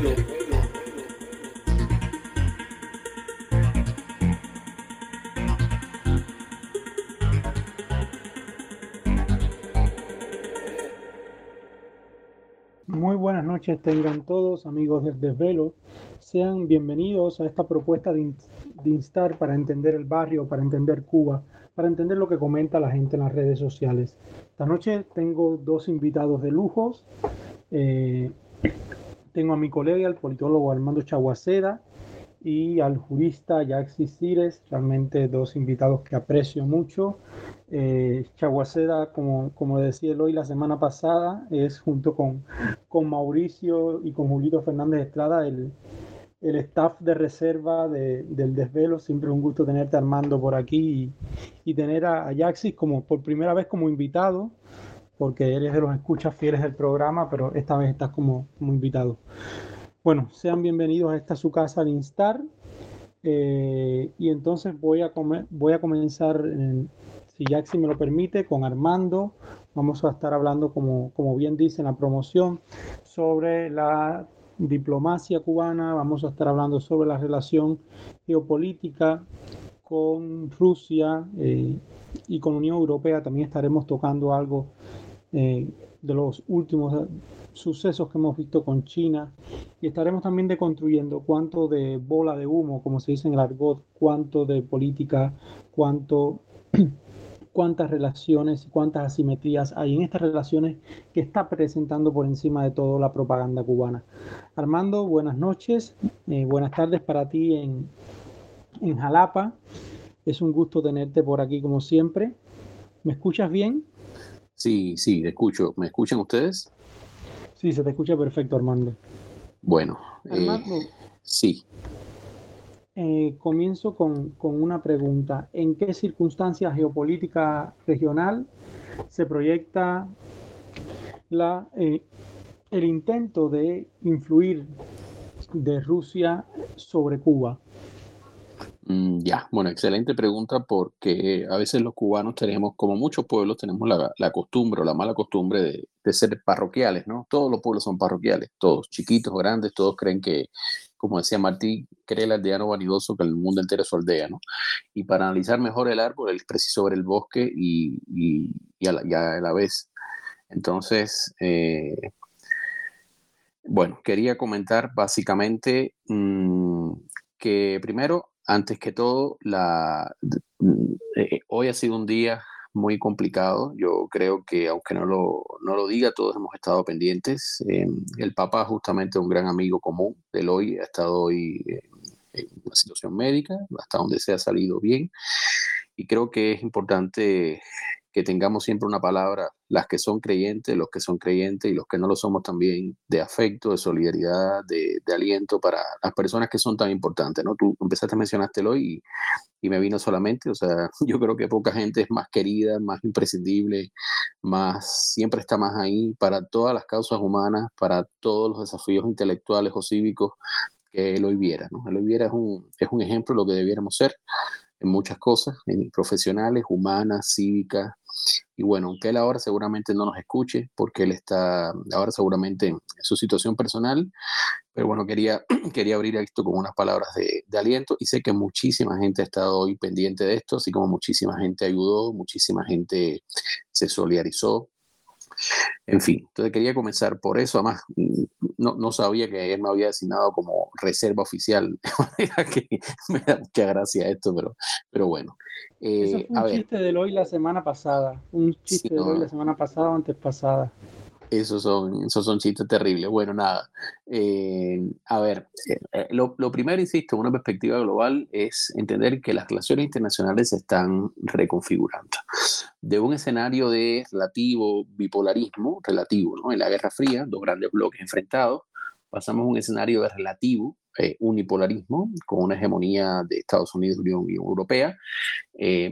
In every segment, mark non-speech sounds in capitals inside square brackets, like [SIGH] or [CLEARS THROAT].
Muy buenas noches tengan todos amigos del desvelo. Sean bienvenidos a esta propuesta de, instar para entender el barrio, para entender Cuba, para entender lo que comenta la gente en las redes sociales. Esta noche tengo dos invitados de lujos. Eh, tengo a mi colega, el politólogo Armando Chaguaceda, y al jurista Yaxi Cires, realmente dos invitados que aprecio mucho. Eh, Chaguaceda, como, como decía hoy la semana pasada, es junto con, con Mauricio y con Julito Fernández Estrada el, el staff de reserva del desvelo. Siempre un gusto tenerte Armando por aquí y, tener a, a Yaxis como por primera vez como invitado, porque eres de los escuchas fieles del programa, pero esta vez estás como, como invitado. Bueno, sean bienvenidos a esta su casa al Instar. Eh, y entonces voy a, voy a comenzar, si Jaxi me lo permite, con Armando. Vamos a estar hablando, como, como bien dice en la promoción, sobre la diplomacia cubana. Vamos a estar hablando sobre la relación geopolítica con Rusia eh, y con Unión Europea. También estaremos tocando algo eh, de los últimos sucesos que hemos visto con China y estaremos también deconstruyendo cuánto de bola de humo, como se dice en el argot, cuánto de política, cuánto [CLEARS THROAT] cuántas relaciones y cuántas asimetrías hay en estas relaciones que está presentando por encima de todo la propaganda cubana. Armando, buenas noches, eh, buenas tardes para ti en, en Jalapa. Es un gusto tenerte por aquí como siempre. ¿Me escuchas bien? Sí, sí, escucho. ¿Me escuchan ustedes? Sí, se te escucha perfecto, Armando. Bueno, eh, Armando, sí. Eh, comienzo con, una pregunta. ¿En qué circunstancias geopolítica regional se proyecta la, eh, el intento de influir de Rusia sobre Cuba? Mm, ya, bueno, excelente pregunta porque a veces los cubanos tenemos, como muchos pueblos, tenemos la, costumbre o la mala costumbre de, ser parroquiales, ¿no? Todos los pueblos son parroquiales, todos, chiquitos, grandes, todos creen que, como decía Martí, cree el aldeano vanidoso que el mundo entero es su aldea, ¿no? Y para analizar mejor el árbol, es preciso ver el bosque y, a, la, vez. Entonces, eh, bueno, quería comentar básicamente mm, que primero antes que todo, la, eh, hoy ha sido un día muy complicado. Yo creo que, aunque no lo, no lo diga, todos hemos estado pendientes. Eh, el Papa, justamente un gran amigo común del hoy, ha estado hoy en una situación médica, hasta donde se ha salido bien. Y creo que es importante que tengamos siempre una palabra, las que son creyentes, los que son creyentes y los que no lo somos también, de afecto, de solidaridad, de, aliento para las personas que son tan importantes, ¿no? Tú empezaste a mencionártelo y, y me vino solamente, o sea, [LAUGHS] yo creo que poca gente es más querida, más imprescindible, más, siempre está más ahí para todas las causas humanas, para todos los desafíos intelectuales o cívicos que Eloy Viera, ¿no? Eloy Viera es un, es un ejemplo de lo que debiéramos ser en muchas cosas, en profesionales, humanas, cívicas, y bueno, aunque él ahora seguramente no nos escuche, porque él está ahora seguramente en su situación personal, pero bueno, quería, [CLEARS THROAT] quería abrir esto con unas palabras de, de, aliento. Y sé que muchísima gente ha estado hoy pendiente de esto, así como muchísima gente ayudó, muchísima gente se solidarizó, en fin, entonces quería comenzar por eso. Además, no, no sabía que él me había designado como reserva oficial. [LAUGHS] que me da mucha gracia esto, pero, pero bueno. eso fue eh, un chiste de hoy la semana pasada. Un chiste de hoy la semana pasada o antes pasada. Esos son, esos son chistes terribles. Bueno, nada. Eh, a ver, eh, eh, lo, lo, primero, insisto, una perspectiva global es entender que las relaciones internacionales se están reconfigurando. De un escenario de relativo bipolarismo, relativo, ¿no? En la Guerra Fría, dos grandes bloques enfrentados, pasamos a un escenario de relativo unipolarismo, con una hegemonía de Estados Unidos, Unión, Europea,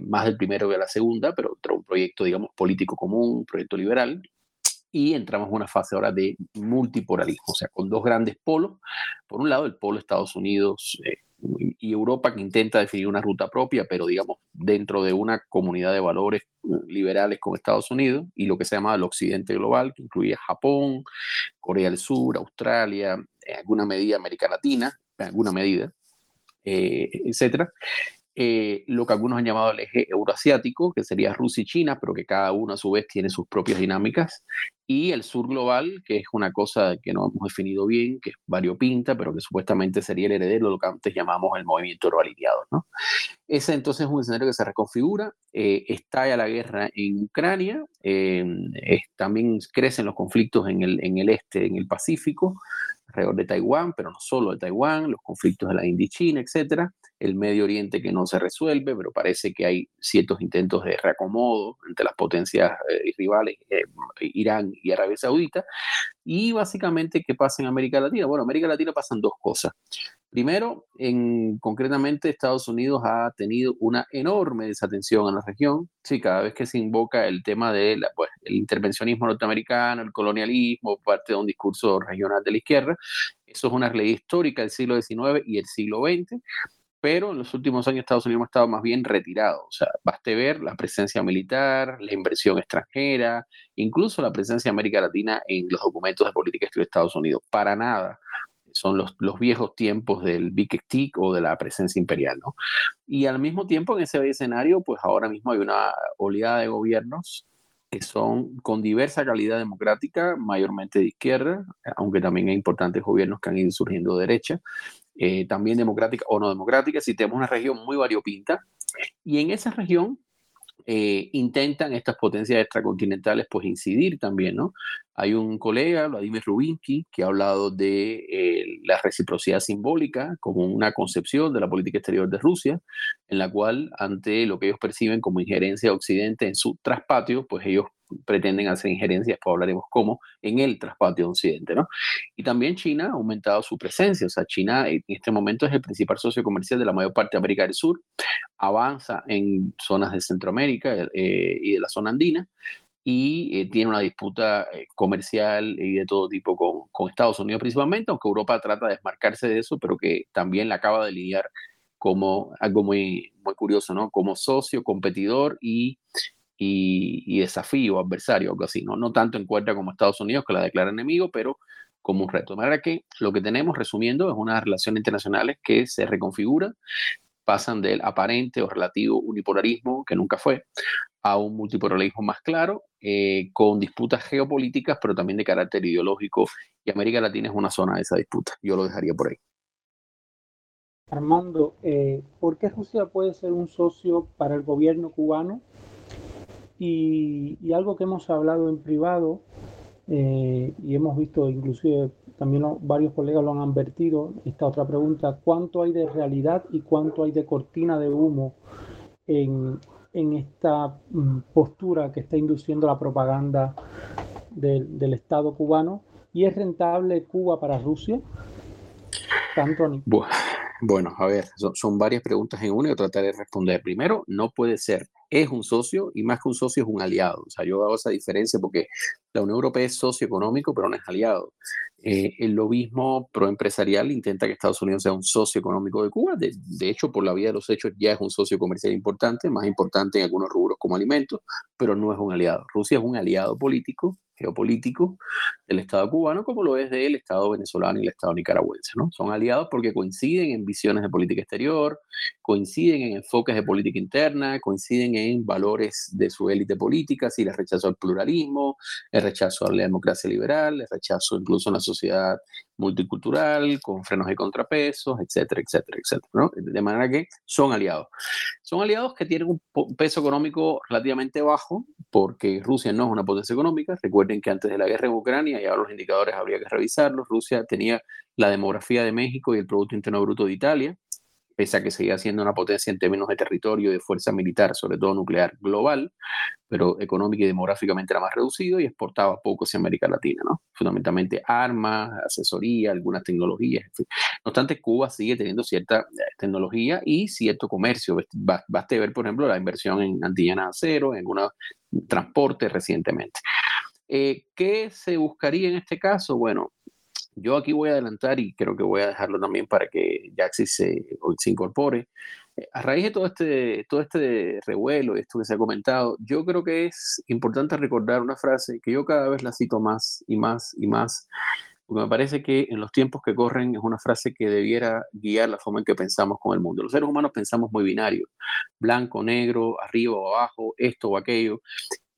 más del primero que de la segunda, pero otro un proyecto, digamos, político común, un proyecto liberal, y entramos en una fase ahora de multipolarismo, o sea, con dos grandes polos. Por un lado, el polo Estados Unidos eh, y Europa que intenta definir una ruta propia, pero digamos dentro de una comunidad de valores eh, liberales con Estados Unidos y lo que se llama el occidente global, que incluye Japón, Corea del Sur, Australia, en alguna medida América Latina, en alguna medida, eh, etcétera. Eh, lo que algunos han llamado el eje euroasiático, que sería Rusia y China, pero que cada uno a su vez tiene sus propias dinámicas, y el sur global, que es una cosa que no hemos definido bien, que es variopinta, pero que supuestamente sería el heredero de lo que antes llamamos el movimiento euroalineado. ¿no? Ese entonces es un escenario que se reconfigura, eh, estalla la guerra en Ucrania, eh, también crecen los conflictos en el, en el este, en el Pacífico, alrededor de Taiwán, pero no solo de Taiwán, los conflictos de la India y China, etcétera, el Medio Oriente que no se resuelve, pero parece que hay ciertos intentos de reacomodo entre las potencias eh, rivales, eh, Irán y Arabia Saudita, y básicamente, ¿qué pasa en América Latina? Bueno, en América Latina pasan dos cosas. Primero, en, concretamente Estados Unidos ha tenido una enorme desatención en la región. Sí, cada vez que se invoca el tema del pues, intervencionismo norteamericano, el colonialismo, parte de un discurso regional de la izquierda, eso es una ley histórica del siglo XIX y el siglo XX pero en los últimos años Estados Unidos ha estado más bien retirado. O sea, baste ver la presencia militar, la inversión extranjera, incluso la presencia de América Latina en los documentos de política exterior de Estados Unidos. Para nada. Son los, los viejos tiempos del Big Stick o de la presencia imperial, ¿no? Y al mismo tiempo, en ese escenario, pues ahora mismo hay una oleada de gobiernos que son con diversa calidad democrática, mayormente de izquierda, aunque también hay importantes gobiernos que han ido surgiendo de derecha, eh, también democrática o no democrática, si tenemos una región muy variopinta. Y en esa región eh, intentan estas potencias extracontinentales pues incidir también, ¿no? Hay un colega, Vladimir Rubinsky, que ha hablado de eh, la reciprocidad simbólica como una concepción de la política exterior de Rusia, en la cual ante lo que ellos perciben como injerencia de Occidente en su traspatio, pues ellos pretenden hacer injerencias, después hablaremos cómo, en el traspatio de Occidente, ¿no? Y también China ha aumentado su presencia, o sea, China en este momento es el principal socio comercial de la mayor parte de América del Sur, avanza en zonas de Centroamérica eh, y de la zona andina, y eh, tiene una disputa eh, comercial y de todo tipo con, con, Estados Unidos principalmente, aunque Europa trata de desmarcarse de eso, pero que también la acaba de lidiar como algo muy, muy curioso, ¿no? Como socio, competidor y, y, desafío, adversario, algo así, ¿no? No tanto en cuenta como Estados Unidos, que la declara enemigo, pero como un reto. De manera que lo que tenemos, resumiendo, es unas relaciones internacionales que se reconfiguran, pasan del aparente o relativo unipolarismo, que nunca fue, a un multipolarismo más claro, eh, con disputas geopolíticas, pero también de carácter ideológico. Y América Latina es una zona de esa disputa. Yo lo dejaría por ahí. Armando, eh, ¿por qué Rusia puede ser un socio para el gobierno cubano? Y, algo que hemos hablado en privado eh, y hemos visto, inclusive también varios colegas lo han advertido, esta otra pregunta, ¿cuánto hay de realidad y cuánto hay de cortina de humo en, en esta mm, postura que está induciendo la propaganda del, del Estado cubano? ¿Y es rentable Cuba para Rusia? Tanto bueno, a ver, son, varias preguntas en una y trataré de responder. Primero, no puede ser, es un socio y más que un socio es un aliado. O sea, yo hago esa diferencia porque la Unión Europea es socio económico, pero no es aliado. Eh, el lobismo proempresarial intenta que Estados Unidos sea un socio económico de Cuba. De, de, hecho, por la vía de los hechos, ya es un socio comercial importante, más importante en algunos rubros como alimentos, pero no es un aliado. Rusia es un aliado político geopolítico del Estado cubano, como lo es del Estado venezolano y el Estado nicaragüense. ¿no? Son aliados porque coinciden en visiones de política exterior, coinciden en enfoques de política interna, coinciden en valores de su élite política, si el rechazo al pluralismo, el rechazo a la democracia liberal, el rechazo incluso a una sociedad multicultural, con frenos y contrapesos, etcétera, etcétera, etcétera. ¿no? De manera que son aliados. Son aliados que tienen un peso económico relativamente bajo, porque Rusia no es una potencia económica. Recuerden que antes de la guerra en Ucrania, y ahora los indicadores habría que revisarlos, Rusia tenía la demografía de México y el Producto Interno Bruto de Italia, pese a que seguía siendo una potencia en términos de territorio y de fuerza militar, sobre todo nuclear global, pero económica y demográficamente era más reducido y exportaba poco hacia América Latina, ¿no? Fundamentalmente armas, asesoría, algunas tecnologías, en fin. No obstante, Cuba sigue teniendo cierta eh, tecnología y cierto comercio. Baste ver, por ejemplo, la inversión en Antillana Acero, en algún transporte recientemente. Eh, ¿Qué se buscaría en este caso? Bueno, yo aquí voy a adelantar y creo que voy a dejarlo también para que Jaxi se, se incorpore. Eh, a raíz de todo este, todo este revuelo y esto que se ha comentado, yo creo que es importante recordar una frase que yo cada vez la cito más y más y más, porque me parece que en los tiempos que corren es una frase que debiera guiar la forma en que pensamos con el mundo. Los seres humanos pensamos muy binario, blanco, negro, arriba o abajo, esto o aquello,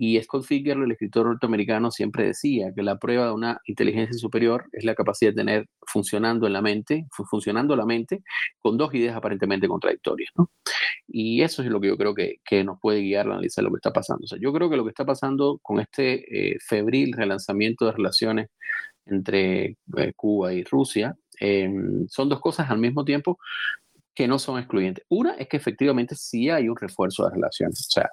y Scott Fitzgerald, el escritor norteamericano, siempre decía que la prueba de una inteligencia superior es la capacidad de tener funcionando en la mente, funcionando la mente con dos ideas aparentemente contradictorias. ¿no? Y eso es lo que yo creo que, que, nos puede guiar a analizar lo que está pasando. O sea, yo creo que lo que está pasando con este eh, febril relanzamiento de relaciones entre eh, Cuba y Rusia eh, son dos cosas al mismo tiempo que no son excluyentes. Una es que efectivamente sí hay un refuerzo de relaciones. O sea,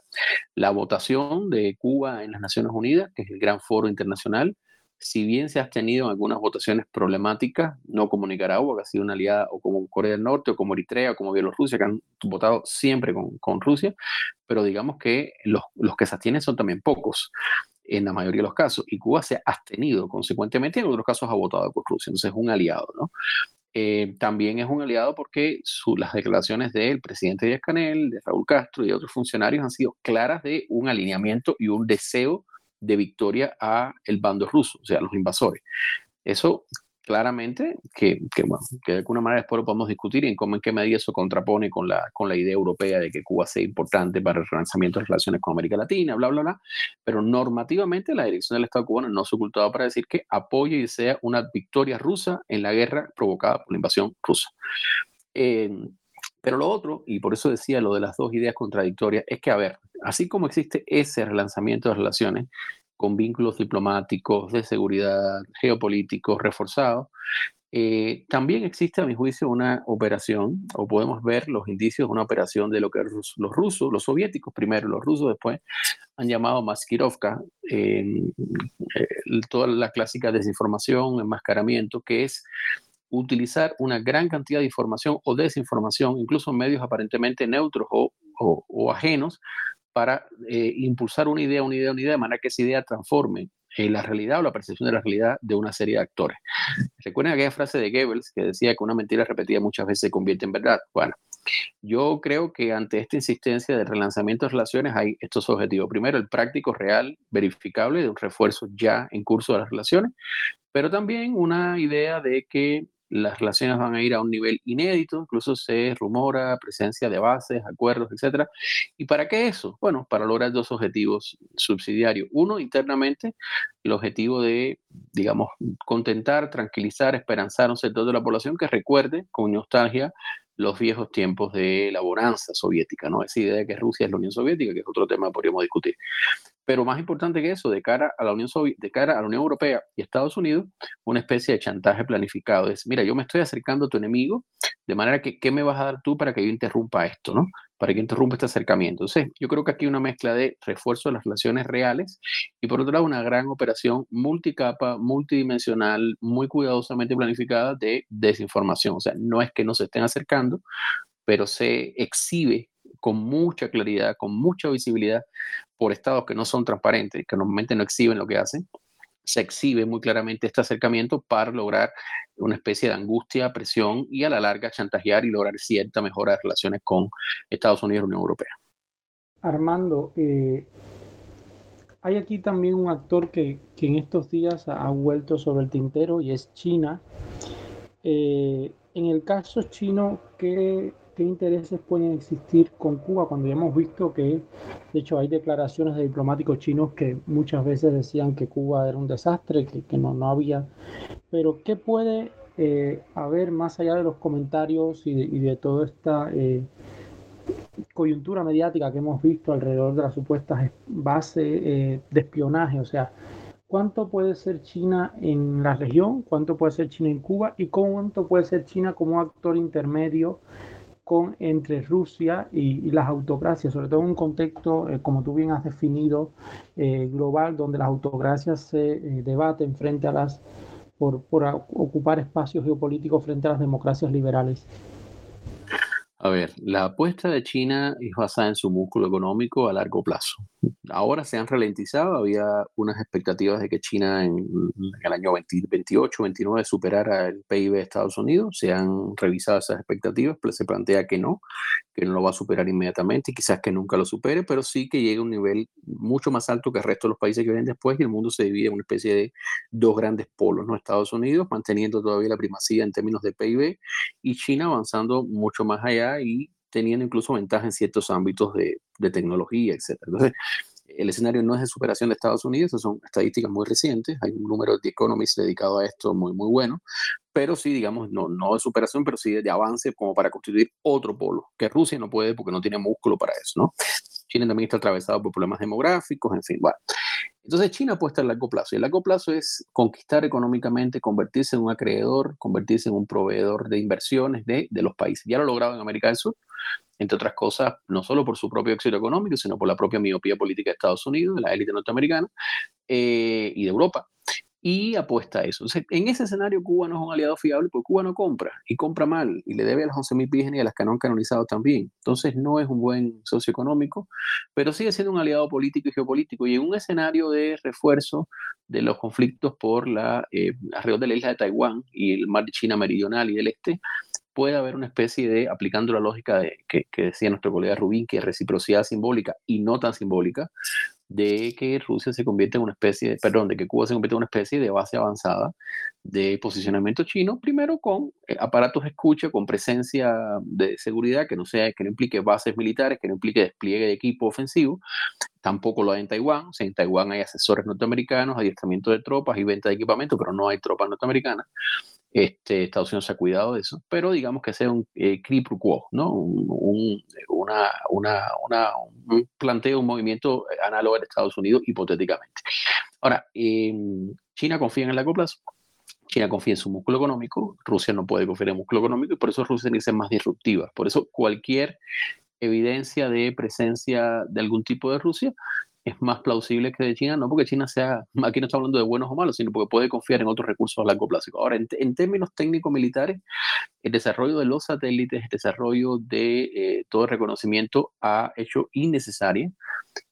la votación de Cuba en las Naciones Unidas, que es el gran foro internacional, si bien se ha tenido en algunas votaciones problemáticas, no como Nicaragua, que ha sido una aliada, o como Corea del Norte, o como Eritrea, o como Bielorrusia, que han votado siempre con, con Rusia, pero digamos que los, los, que se abstienen son también pocos en la mayoría de los casos, y Cuba se ha abstenido, consecuentemente en otros casos ha votado con Rusia, entonces es un aliado, ¿no? Eh, también es un aliado porque las declaraciones del presidente Díaz Canel, de Raúl Castro y de otros funcionarios han sido claras de un alineamiento y un deseo de victoria a el bando ruso, o sea, los invasores. Eso claramente que, de alguna manera después lo podemos discutir en cómo en qué medida eso contrapone con la, con la idea europea de que Cuba sea importante para el relanzamiento de relaciones con América Latina, bla, bla, bla. Pero normativamente la dirección del Estado cubano no se ha ocultado para decir que apoya y desea una victoria rusa en la guerra provocada por la invasión rusa. Eh, pero lo otro, y por eso decía lo de las dos ideas contradictorias, es que, a ver, así como existe ese relanzamiento de relaciones, con vínculos diplomáticos, de seguridad, geopolíticos reforzados. Eh, también existe, a mi juicio, una operación, o podemos ver los indicios de una operación de lo que los rusos, los soviéticos primero, los rusos después, han llamado Maskirovka, eh, toda la clásica desinformación, enmascaramiento, que es utilizar una gran cantidad de información o desinformación, incluso en medios aparentemente neutros o, o ajenos, para eh, impulsar una idea, una idea, una idea, de manera que esa idea transforme eh, la realidad o la percepción de la realidad de una serie de actores. Recuerden aquella frase de Goebbels que decía que una mentira repetida muchas veces se convierte en verdad. Bueno, yo creo que ante esta insistencia de relanzamiento de relaciones hay estos objetivos. Primero, el práctico, real, verificable de un refuerzo ya en curso de las relaciones, pero también una idea de que las relaciones van a ir a un nivel inédito, incluso se rumora presencia de bases, acuerdos, etc. ¿Y para qué eso? Bueno, para lograr dos objetivos subsidiarios. Uno, internamente, el objetivo de, digamos, contentar, tranquilizar, esperanzar a un sector de la población que recuerde con nostalgia los viejos tiempos de la bonanza soviética, ¿no? Esa idea de que Rusia es la Unión Soviética, que es otro tema que podríamos discutir. Pero más importante que eso, de cara a la Unión, de cara a la Unión Europea y Estados Unidos, una especie de chantaje planificado. Es, mira, yo me estoy acercando a tu enemigo, de manera que, ¿qué me vas a dar tú para que yo interrumpa esto, ¿no? Para que interrumpa este acercamiento. Entonces, yo creo que aquí hay una mezcla de refuerzo de las relaciones reales y por otro lado una gran operación multicapa, multidimensional, muy cuidadosamente planificada de desinformación. O sea, no es que no se estén acercando, pero se exhibe con mucha claridad, con mucha visibilidad por estados que no son transparentes, que normalmente no exhiben lo que hacen, se exhibe muy claramente este acercamiento para lograr una especie de angustia, presión y a la larga chantajear y lograr cierta mejora de relaciones con Estados Unidos y Unión Europea. Armando, eh, hay aquí también un actor que, que, en estos días ha vuelto sobre el tintero y es China. Eh, en el caso chino, ¿qué qué intereses pueden existir con Cuba cuando ya hemos visto que, de hecho, hay declaraciones de diplomáticos chinos que muchas veces decían que Cuba era un desastre, que, no, no había. Pero, ¿qué puede eh, haber más allá de los comentarios y de, y toda esta eh, coyuntura mediática que hemos visto alrededor de las supuestas bases eh, de espionaje? O sea, ¿cuánto puede ser China en la región? ¿Cuánto puede ser China en Cuba? ¿Y cuánto puede ser China como actor intermedio? Con, entre Rusia y, las autocracias, sobre todo en un contexto, eh, como tú bien has definido, eh, global, donde las autocracias se eh, debaten frente a las, por, por ocupar espacios geopolíticos frente a las democracias liberales. A ver, la apuesta de China es basada en su músculo económico a largo plazo. Ahora se han ralentizado, había unas expectativas de que China en, el año 2028, 29 superara el PIB de Estados Unidos, se han revisado esas expectativas, pero se plantea que no, que no lo va a superar inmediatamente y quizás que nunca lo supere, pero sí que llegue a un nivel mucho más alto que el resto de los países que vienen después y el mundo se divide en una especie de dos grandes polos, ¿no? Estados Unidos manteniendo todavía la primacía en términos de PIB y China avanzando mucho más allá y teniendo incluso ventaja en ciertos ámbitos de, tecnología, etc. Entonces, el escenario no es de superación de Estados Unidos, son estadísticas muy recientes, hay un número de Economist dedicado a esto muy, muy bueno, pero sí, digamos, no, no de superación, pero sí de avance como para constituir otro polo, que Rusia no puede porque no tiene músculo para eso, ¿no? China también está atravesado por problemas demográficos, en fin, bueno. Entonces China apuesta a largo plazo y el largo plazo es conquistar económicamente, convertirse en un acreedor, convertirse en un proveedor de inversiones de, de los países. Ya lo ha logrado en América del Sur, entre otras cosas, no solo por su propio éxito económico, sino por la propia miopía política de Estados Unidos, de la élite norteamericana eh, y de Europa. Y apuesta a eso. en ese escenario, Cuba no es un aliado fiable porque Cuba no compra y compra mal y le debe a las 11.000 vírgenes y a las que no han canonizado también. Entonces, no es un buen socio económico, pero sigue siendo un aliado político y geopolítico. Y en un escenario de refuerzo de los conflictos por la eh, alrededor de la isla de Taiwán y el mar de China meridional y del este, puede haber una especie de, aplicando la lógica de, que, decía nuestro colega Rubín, que es reciprocidad simbólica y no tan simbólica, de que Rusia se convierte en una especie, de, perdón, de que Cuba se convierte en una especie de base avanzada de posicionamiento chino, primero con eh, aparatos de escucha, con presencia de seguridad que no sea, que no implique bases militares, que no implique despliegue de equipo ofensivo, tampoco lo hay en Taiwán, o sea, en Taiwán hay asesores norteamericanos, adiestramiento de tropas y venta de equipamiento, pero no hay tropas norteamericanas. Este, Estados Unidos se ha cuidado de eso, pero digamos que sea un eh, quo, ¿no? Un, una, una, un planteo, un movimiento análogo de Estados Unidos, hipotéticamente. Ahora, em, China confía en el largo plazo. China confía en su músculo económico, Rusia no puede confiar en el músculo económico y por eso Rusia tiene que ser más disruptiva. Por eso cualquier evidencia de presencia de algún tipo de Rusia es más plausible que de China, no porque China sea, aquí no está hablando de buenos o malos, sino porque puede confiar en otros recursos a largo plazo. Ahora, en, términos técnico-militares, el desarrollo de los satélites, el desarrollo de eh, todo el reconocimiento ha hecho innecesaria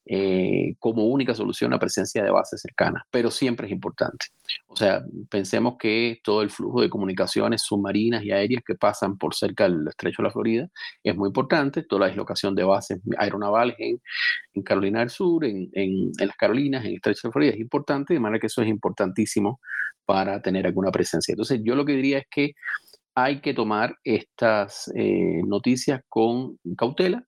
eh, como única solución la presencia de bases cercanas, pero siempre es importante. O sea, pensemos que todo el flujo de comunicaciones submarinas y aéreas que pasan por cerca del estrecho de la Florida es muy importante, toda la dislocación de bases aeronavales en, Carolina del Sur, en, en, las Carolinas, en el estrecho de la Florida es importante, de manera que eso es importantísimo para tener alguna presencia. Entonces, yo lo que diría es que hay que tomar estas eh, noticias con cautela,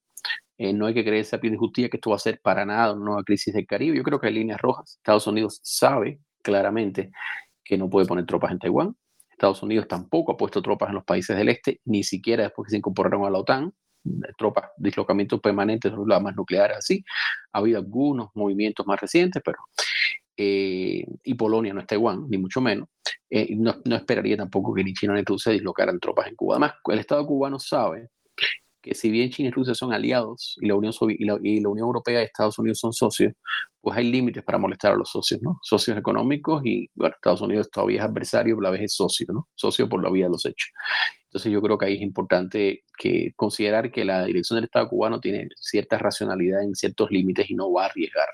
eh, no hay que creerse a pie de justicia que esto va a ser para nada una nueva crisis del Caribe. Yo creo que hay líneas rojas. Estados Unidos sabe claramente que no puede poner tropas en Taiwán. Estados Unidos tampoco ha puesto tropas en los países del este, ni siquiera después que se incorporaron a la OTAN. Tropas, dislocamientos permanentes las armas nucleares, así. Ha habido algunos movimientos más recientes, pero. Eh, y Polonia no es Taiwán, ni mucho menos. Eh, no, no, esperaría tampoco que ni China ni Rusia dislocaran tropas en Cuba. Además, el Estado cubano sabe que si bien China y Rusia son aliados y la Unión, y la, Unión Europea y Estados Unidos son socios, pues hay límites para molestar a los socios, ¿no? Socios económicos y, Estados Unidos todavía es adversario, pero a la vez es socio, ¿no? Socio por la vía de los hechos. Entonces yo creo que ahí es importante que considerar que la dirección del Estado cubano tiene cierta racionalidad en ciertos límites y no va a arriesgar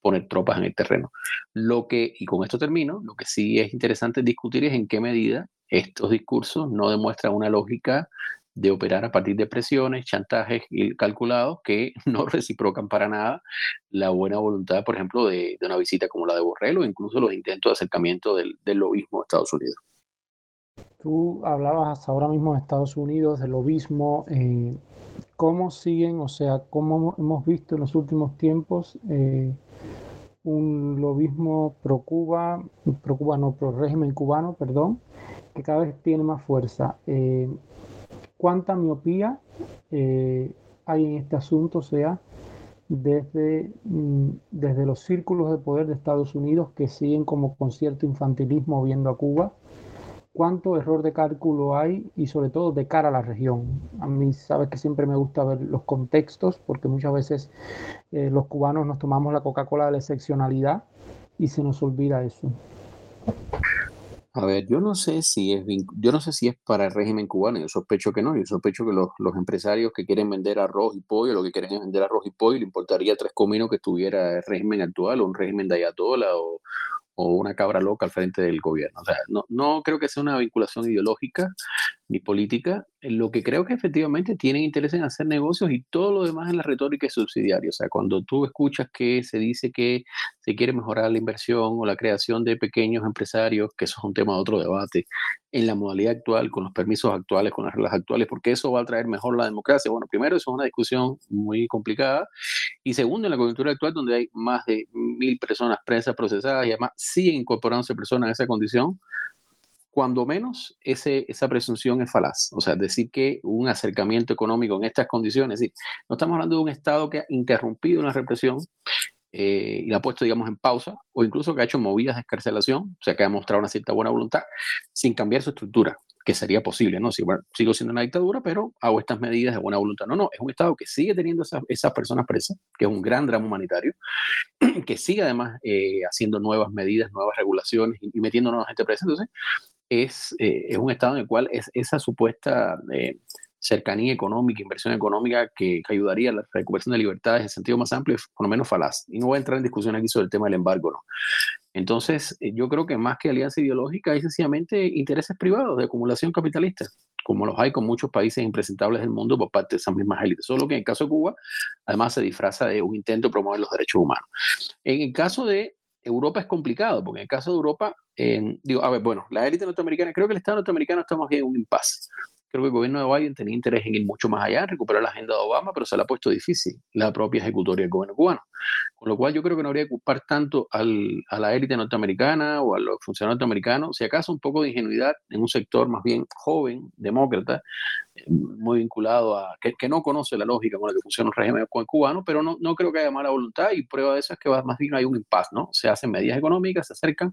poner tropas en el terreno. Lo que, y con esto termino, lo que sí es interesante discutir es en qué medida estos discursos no demuestran una lógica de operar a partir de presiones, chantajes calculados que [LAUGHS] no reciprocan para nada la buena voluntad, por ejemplo, de, una visita como la de Borrell o incluso los intentos de acercamiento del, lobismo a Estados Unidos. Tú hablabas ahora mismo de Estados Unidos, del lobismo. Eh, ¿Cómo siguen, o sea, cómo hemos visto en los últimos tiempos eh, un lobismo pro Cuba, pro Cuba no, pro régimen cubano, perdón, que cada vez tiene más fuerza? Eh, cuánta miopía eh, hay en este asunto, o sea, desde, mm, desde los círculos de poder de Estados Unidos que siguen como con cierto infantilismo viendo a Cuba, cuánto error de cálculo hay y sobre todo de cara a la región. A mí sabes que siempre me gusta ver los contextos porque muchas veces eh, los cubanos nos tomamos la Coca-Cola de la excepcionalidad y se nos olvida eso. A ver, yo no sé si es yo no sé si es para el régimen cubano, yo sospecho que no, yo sospecho que los, empresarios que quieren vender arroz y pollo, lo que quieren es vender arroz y pollo, le importaría tres cominos que estuviera el régimen actual, o un régimen de ayatola, o, o una cabra loca al frente del gobierno. O sea, no, no creo que sea una vinculación ideológica ni política. Lo que creo que efectivamente tienen interés en hacer negocios y todo lo demás en la retórica es subsidiario. O sea, cuando tú escuchas que se dice que se quiere mejorar la inversión o la creación de pequeños empresarios, que eso es un tema de otro debate, en la modalidad actual, con los permisos actuales, con las reglas actuales, porque eso va a traer mejor la democracia. Bueno, primero, eso es una discusión muy complicada. Y segundo, en la coyuntura actual, donde hay más de mil personas presas, procesadas y además siguen incorporándose personas en esa condición, cuando menos ese, esa presunción es falaz. O sea, decir que un acercamiento económico en estas condiciones, no estamos hablando de un Estado que ha interrumpido una represión eh, y la ha puesto, digamos, en pausa, o incluso que ha hecho movidas de escarcelación, o sea, que ha mostrado una cierta buena voluntad, sin cambiar su estructura, que sería posible, ¿no? Si, bueno, sigo siendo una dictadura, pero hago estas medidas de buena voluntad. No, no, es un Estado que sigue teniendo esas, esas personas presas, que es un gran drama humanitario, [CLEARS THROAT] que sigue además eh, haciendo nuevas medidas, nuevas regulaciones y, metiendo nueva gente presa. Entonces, es, eh, es un Estado en el cual es, esa supuesta cercanía económica, inversión económica que, ayudaría a la recuperación de libertades en sentido más amplio, por lo menos falaz. Y no voy a entrar en discusión aquí sobre el tema del embargo, ¿no? Entonces, eh, yo creo que más que alianza ideológica hay sencillamente intereses privados de acumulación capitalista, como los hay con muchos países impresentables del mundo por parte de esas mismas élites. Solo que en el caso de Cuba, además se disfraza de un intento de promover los derechos humanos. En el caso de Europa es complicado, porque en el caso de Europa, digo, a ver, bueno, la élite norteamericana, creo que el Estado norteamericano bien en un impasse. Creo que el gobierno de Biden tenía interés en ir mucho más allá, en recuperar la agenda de Obama, pero se le ha puesto difícil la propia ejecutoria del gobierno cubano. Con lo cual yo creo que no habría que ocupar tanto al, a la élite norteamericana o a los funcionarios norteamericanos, si acaso un poco de ingenuidad en un sector más bien joven, demócrata, eh, muy vinculado a, que, que, no conoce la lógica con la que funciona el régimen cubano, pero no, no creo que haya mala voluntad y prueba de eso es que más bien hay un impasse, ¿no? Se hacen medidas económicas, se acercan,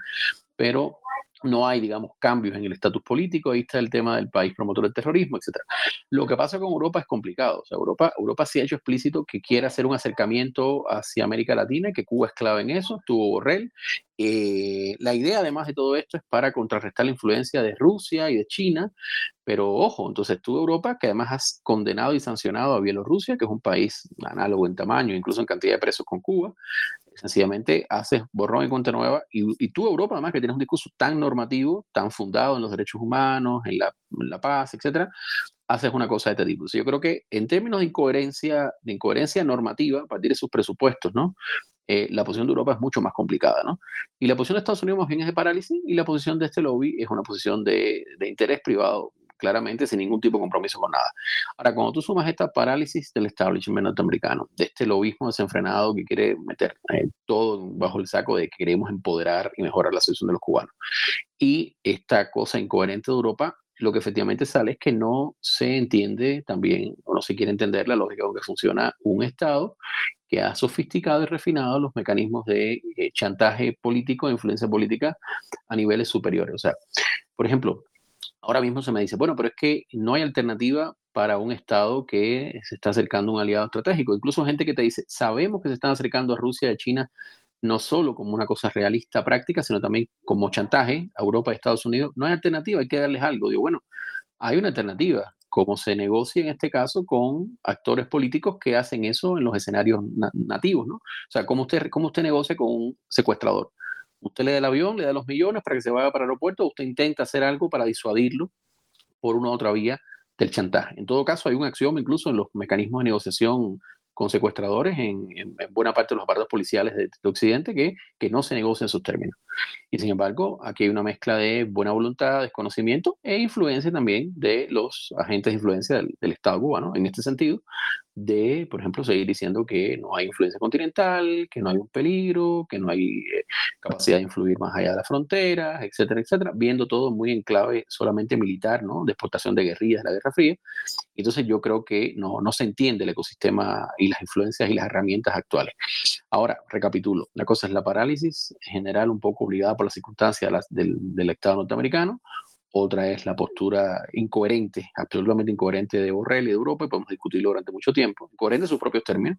pero no hay, digamos, cambios en el estatus político, ahí está el tema del país promotor del terrorismo, etc. Lo que pasa con Europa es complicado, o sea, Europa, Europa sí ha hecho explícito que quiere hacer un acercamiento hacia América Latina, que Cuba es clave en eso, tuvo Borrell. Eh, la idea, además de todo esto, es para contrarrestar la influencia de Rusia y de China, pero ojo, entonces tú Europa, que además has condenado y sancionado a Bielorrusia, que es un país análogo en tamaño, incluso en cantidad de presos con Cuba, sencillamente haces borrón y cuenta nueva. Y, tú, Europa, además, que tienes un discurso tan normativo, tan fundado en los derechos humanos, en la, paz, etcétera, haces una cosa de este tipo. yo creo que en términos de incoherencia, de incoherencia normativa, a partir de sus presupuestos, ¿no? Eh, la posición de Europa es mucho más complicada, ¿no? Y la posición de Estados Unidos más bien es de parálisis y la posición de este lobby es una posición de interés privado claramente sin ningún tipo de compromiso con nada. Ahora, cuando tú sumas esta parálisis del establishment norteamericano, de este lobismo desenfrenado que quiere meter eh, todo bajo el saco de que queremos empoderar y mejorar la situación de los cubanos, y esta cosa incoherente de Europa, lo que efectivamente sale es que no se entiende también, o no se quiere entender la lógica con que funciona un Estado que ha sofisticado y refinado los mecanismos de eh, chantaje político, de influencia política a niveles superiores. O sea, por ejemplo, ahora mismo se me dice, bueno, pero es que no hay alternativa para un Estado que se está acercando a un aliado estratégico. Incluso gente que te dice, sabemos que se están acercando a Rusia y a China no solo como una cosa realista, práctica, sino también como chantaje a Europa y Estados Unidos. No hay alternativa, hay que darles algo. Digo, bueno, hay una alternativa, como se negocia en este caso con actores políticos que hacen eso en los escenarios nativos, ¿no? O sea, ¿cómo usted, cómo usted negocia con un secuestrador? Usted le da el avión, le da los millones para que se vaya para el aeropuerto, usted intenta hacer algo para disuadirlo por una u otra vía del chantaje. En todo caso, hay un axioma incluso en los mecanismos de negociación con secuestradores en, buena parte de los aparatos policiales de, Occidente que, que no se negocian sus términos. Y sin embargo, aquí hay una mezcla de buena voluntad, desconocimiento e influencia también de los agentes de influencia del, del Estado cubano. En este sentido, de, por ejemplo, seguir diciendo que no hay influencia continental, que no hay un peligro, que no hay eh, capacidad de influir más allá de las fronteras, etcétera, etcétera, viendo todo muy en clave solamente militar, ¿no? De exportación de guerrillas de la Guerra Fría. Entonces yo creo que no, no se entiende el ecosistema y las influencias y las herramientas actuales. Ahora, recapitulo, la cosa es la parálisis general un poco obligada por las circunstancias del, del Estado norteamericano, otra es la postura incoherente, absolutamente incoherente de Borrell y de Europa, y podemos discutirlo durante mucho tiempo, incoherente en sus propios términos.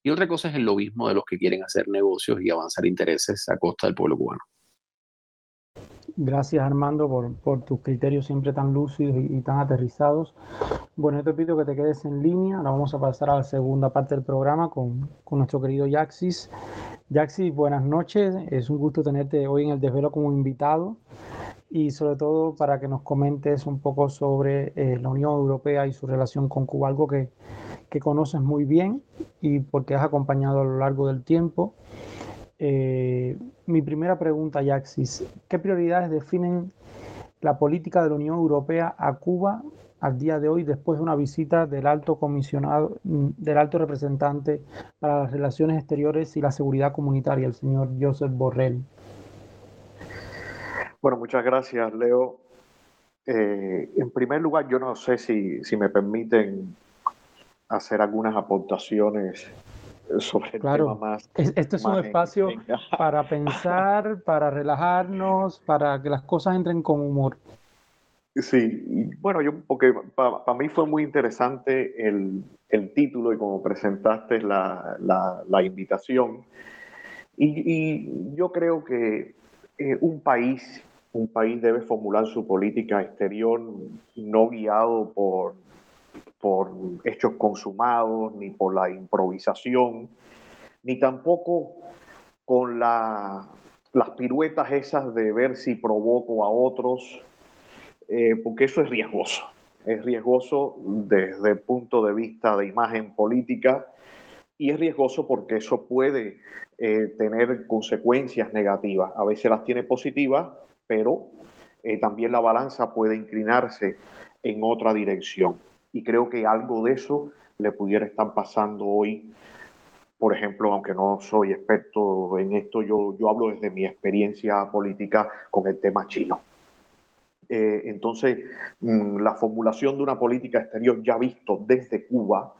Y otra cosa es el lobismo de los que quieren hacer negocios y avanzar intereses a costa del pueblo cubano. Gracias Armando por, tus criterios siempre tan lúcidos y, tan aterrizados. Bueno, yo te pido que te quedes en línea. Ahora vamos a pasar a la segunda parte del programa con, nuestro querido Yaxis. Yaxis, buenas noches. Es un gusto tenerte hoy en el desvelo como invitado y sobre todo para que nos comentes un poco sobre eh, la Unión Europea y su relación con Cuba, algo que, que conoces muy bien y porque has acompañado a lo largo del tiempo. Eh, mi primera pregunta, Yaxis, ¿qué prioridades definen la política de la Unión Europea a Cuba al día de hoy después de una visita del alto comisionado, del alto representante para las relaciones exteriores y la seguridad comunitaria, el señor Joseph Borrell? Bueno, muchas gracias, Leo. Eh, en primer lugar, yo no sé si, si me permiten hacer algunas aportaciones sobre el tema más. Esto es un espacio [LAUGHS] para pensar, para relajarnos, para que las cosas entren con humor. Sí, bueno, yo porque para mí fue muy interesante el, el, título y como presentaste la, la, invitación. Y, y, yo creo que eh, un país, un país debe formular su política exterior no guiado por por hechos consumados, ni por la improvisación, ni tampoco con las piruetas esas de ver si provoco a otros, eh, porque eso es riesgoso. Es riesgoso desde el punto de vista de imagen política y es riesgoso porque eso puede eh, tener consecuencias negativas. A veces las tiene positivas, pero eh, también la balanza puede inclinarse en otra dirección. Y creo que algo de eso le pudiera estar pasando hoy. Por ejemplo, aunque no soy experto en esto, yo, yo hablo desde mi experiencia política con el tema chino. Eh, entonces, mm, la formulación de una política exterior ya visto desde Cuba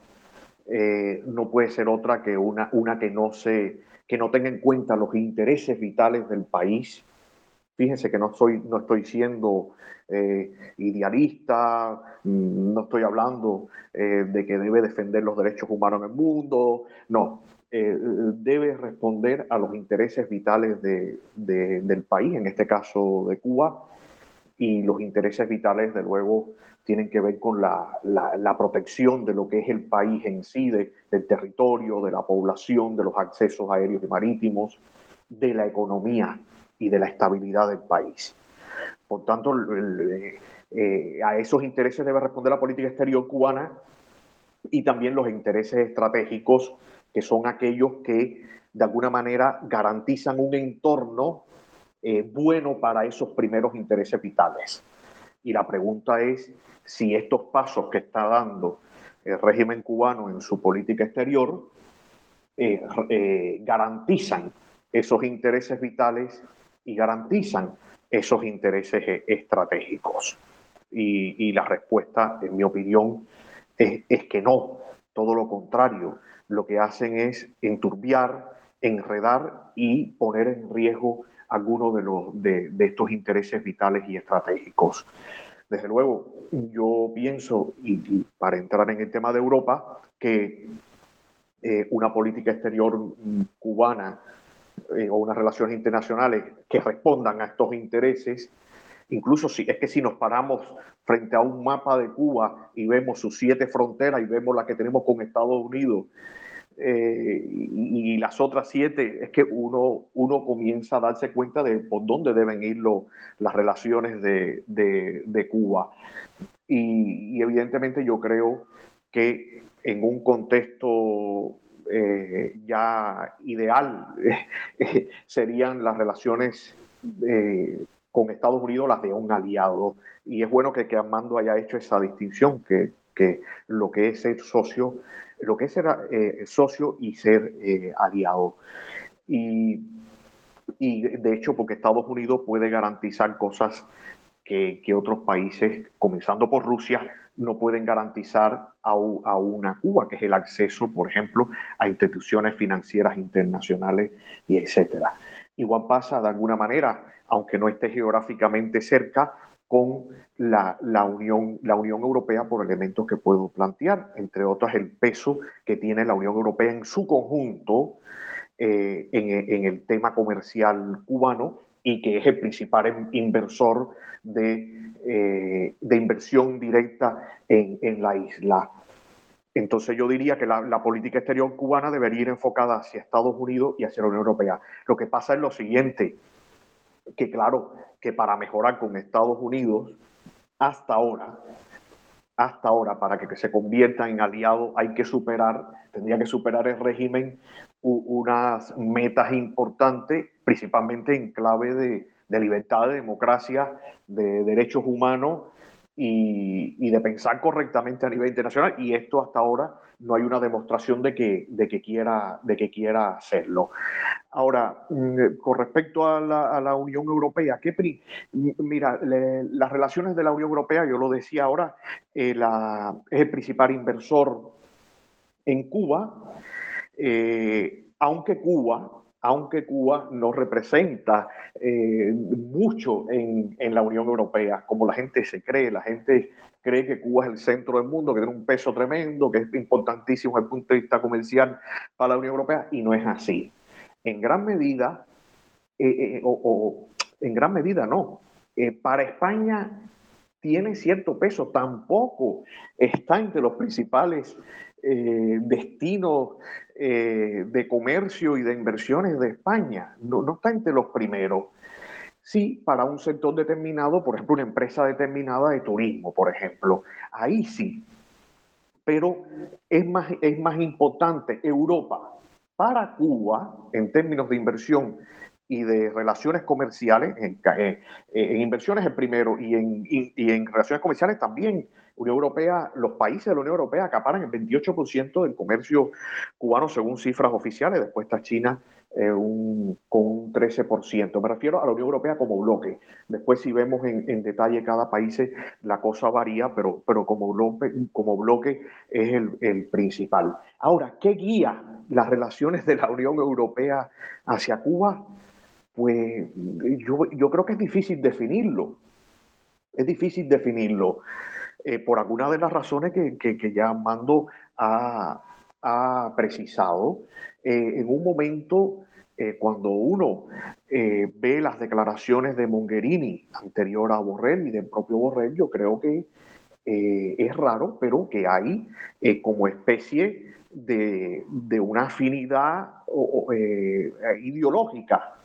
eh, no puede ser otra que una, una que, no se, que no tenga en cuenta los intereses vitales del país. Fíjense que no, soy, no estoy siendo eh, idealista, mm, no estoy hablando eh, de que debe defender los derechos humanos en el mundo, no, eh, debe responder a los intereses vitales del país, en este caso de Cuba, y los intereses vitales, de luego, tienen que ver con la, protección de lo que es el país en sí, del territorio, de la población, de los accesos aéreos y marítimos, de la economía y de la estabilidad del país. Por tanto, eh, a esos intereses debe responder la política exterior cubana y también los intereses estratégicos, que son aquellos que de alguna manera garantizan un entorno eh, bueno para esos primeros intereses vitales. Y la pregunta es si estos pasos que está dando el régimen cubano en su política exterior eh, garantizan esos intereses vitales y garantizan esos intereses e-, estratégicos. Y, la respuesta, en mi opinión, es, que no, todo lo contrario. Lo que hacen es enturbiar, enredar y poner en riesgo algunos de, de, estos intereses vitales y estratégicos. Desde luego, yo pienso, y, para entrar en el tema de Europa, que eh, una política exterior cubana eh, o unas relaciones internacionales que respondan a estos intereses, incluso si es que si nos paramos frente a un mapa de Cuba y vemos sus siete fronteras y vemos la que tenemos con Estados Unidos eh, y, las otras siete, es que uno, uno comienza a darse cuenta de por dónde deben ir las relaciones de, de, Cuba. y evidentemente yo creo que en un contexto eh, ya ideal [LAUGHS] serían las relaciones eh, con Estados Unidos, las de un aliado. Y es bueno que, que Armando haya hecho esa distinción, que, que lo que es ser socio, lo que es ser eh, socio y ser aliado. Y, y de hecho, porque Estados Unidos puede garantizar cosas que, que, otros países, comenzando por Rusia, no pueden garantizar a, una Cuba, que es el acceso, por ejemplo, a instituciones financieras internacionales y etcétera. Igual pasa de alguna manera, aunque no esté geográficamente cerca, con la, Unión, la Unión Europea por elementos que puedo plantear, entre otros el peso que tiene la Unión Europea en su conjunto eh, en, el tema comercial cubano y que es el principal inversor de, eh, de inversión directa en, en, la isla. Entonces yo diría que la, política exterior cubana debería ir enfocada hacia Estados Unidos y hacia la Unión Europea. Lo que pasa es lo siguiente, que claro, que para mejorar con Estados Unidos, hasta ahora, hasta ahora, para que se convierta en aliado, hay que superar, tendría que superar el régimen unas metas importantes, principalmente en clave de, libertad, de democracia, de derechos humanos y, de pensar correctamente a nivel internacional. Y esto hasta ahora no hay una demostración de que, de que, quiera, de que quiera hacerlo. Ahora, mm, con respecto a la, Unión Europea, ¿qué mira, las relaciones de la Unión Europea, yo lo decía ahora, eh, es el principal inversor en Cuba, eh, aunque Cuba aunque Cuba no representa eh, mucho en, la Unión Europea, como la gente se cree, la gente cree que Cuba es el centro del mundo, que tiene un peso tremendo, que es importantísimo desde el punto de vista comercial para la Unión Europea, y no es así. En gran medida, eh, eh, o, en gran medida no, para España tiene cierto peso, tampoco está entre los principales destinos eh, de comercio y de inversiones de España. No, no está entre los primeros. Sí, para un sector determinado, por ejemplo, una empresa determinada de turismo, por ejemplo. Ahí sí. Pero es más, es más importante Europa para Cuba, en términos de inversión y de relaciones comerciales, en, eh, en inversiones el primero y en, y en relaciones comerciales también Unión Europea, los países de la Unión Europea acaparan el 28% del comercio cubano según cifras oficiales, después está China eh, con un 13%. Me refiero a la Unión Europea como bloque. Después si vemos en, detalle cada país, la cosa varía, pero, pero como, bloque, como bloque es el principal. Ahora, ¿qué guía las relaciones de la Unión Europea hacia Cuba? Pues yo, yo creo que es difícil definirlo. Es difícil definirlo. Eh, por alguna de las razones que, que, ya Mando ha, ha precisado. Eh, en un momento, eh, cuando uno ve las declaraciones de Mongerini anterior a Borrell y del propio Borrell, yo creo que es raro, pero que hay como especie de, de una afinidad ideológica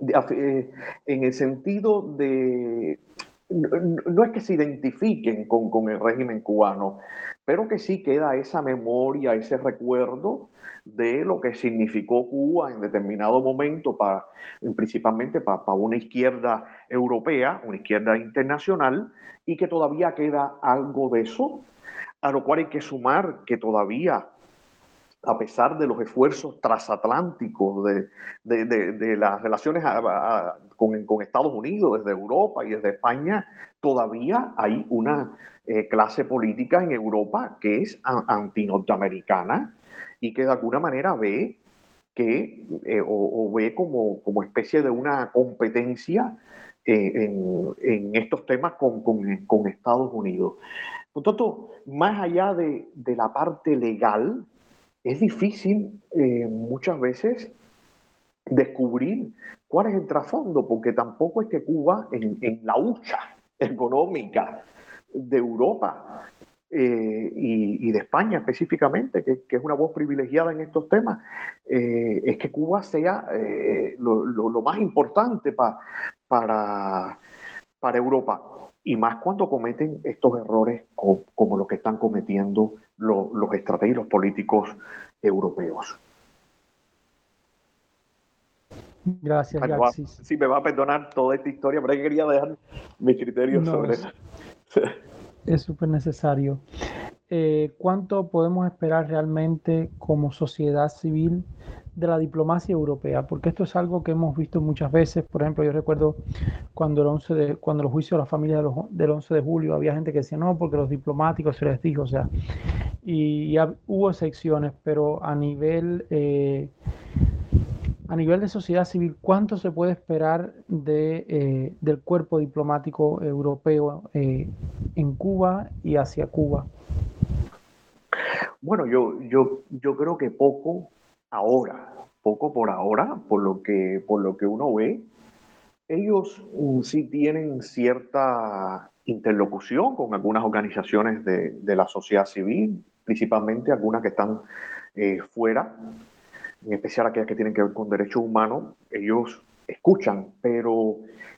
en el sentido de no, es que se identifiquen con, el régimen cubano, pero que sí queda esa memoria, ese recuerdo de lo que significó Cuba en determinado momento, para, principalmente para, una izquierda europea, una izquierda internacional, y que todavía queda algo de eso, a lo cual hay que sumar que todavía a pesar de los esfuerzos transatlánticos de, las relaciones con, Estados Unidos, desde Europa y desde España, todavía hay una eh, clase política en Europa que es anti-norteamericana y que de alguna manera ve que, eh, o, ve como, como especie de una competencia eh, en, estos temas con, con, Estados Unidos. Por tanto, más allá de, de la parte legal, es difícil eh, muchas veces descubrir cuál es el trasfondo, porque tampoco es que Cuba, en, la hucha económica de Europa eh, y, de España específicamente, que, es una voz privilegiada en estos temas, eh, es que Cuba sea lo, más importante para, para Europa. Y más cuando cometen estos errores como, como los que están cometiendo los estrategias los políticos europeos. Gracias, Alexis. Sí, me va a perdonar toda esta historia, pero quería dejar mis criterios sobre eso. Es [LAUGHS] súper necesario. Eh, ¿Cuánto podemos esperar realmente como sociedad civil de la diplomacia europea, porque esto es algo que hemos visto muchas veces. Por ejemplo, yo recuerdo cuando, el 11 de, cuando los juicios de la familia del 11 de julio, había gente que decía no, porque los diplomáticos se les dijo, o sea, y, hubo excepciones, pero a nivel, eh, a nivel de sociedad civil, ¿cuánto se puede esperar de, eh, del cuerpo diplomático europeo eh, en Cuba y hacia Cuba? Bueno, yo, yo, yo creo que poco ahora, poco por ahora, por lo que, por lo que uno ve, ellos mm, sí tienen cierta interlocución con algunas organizaciones de, la sociedad civil, principalmente algunas que están eh, fuera, en especial aquellas que tienen que ver con derechos humanos, ellos escuchan, pero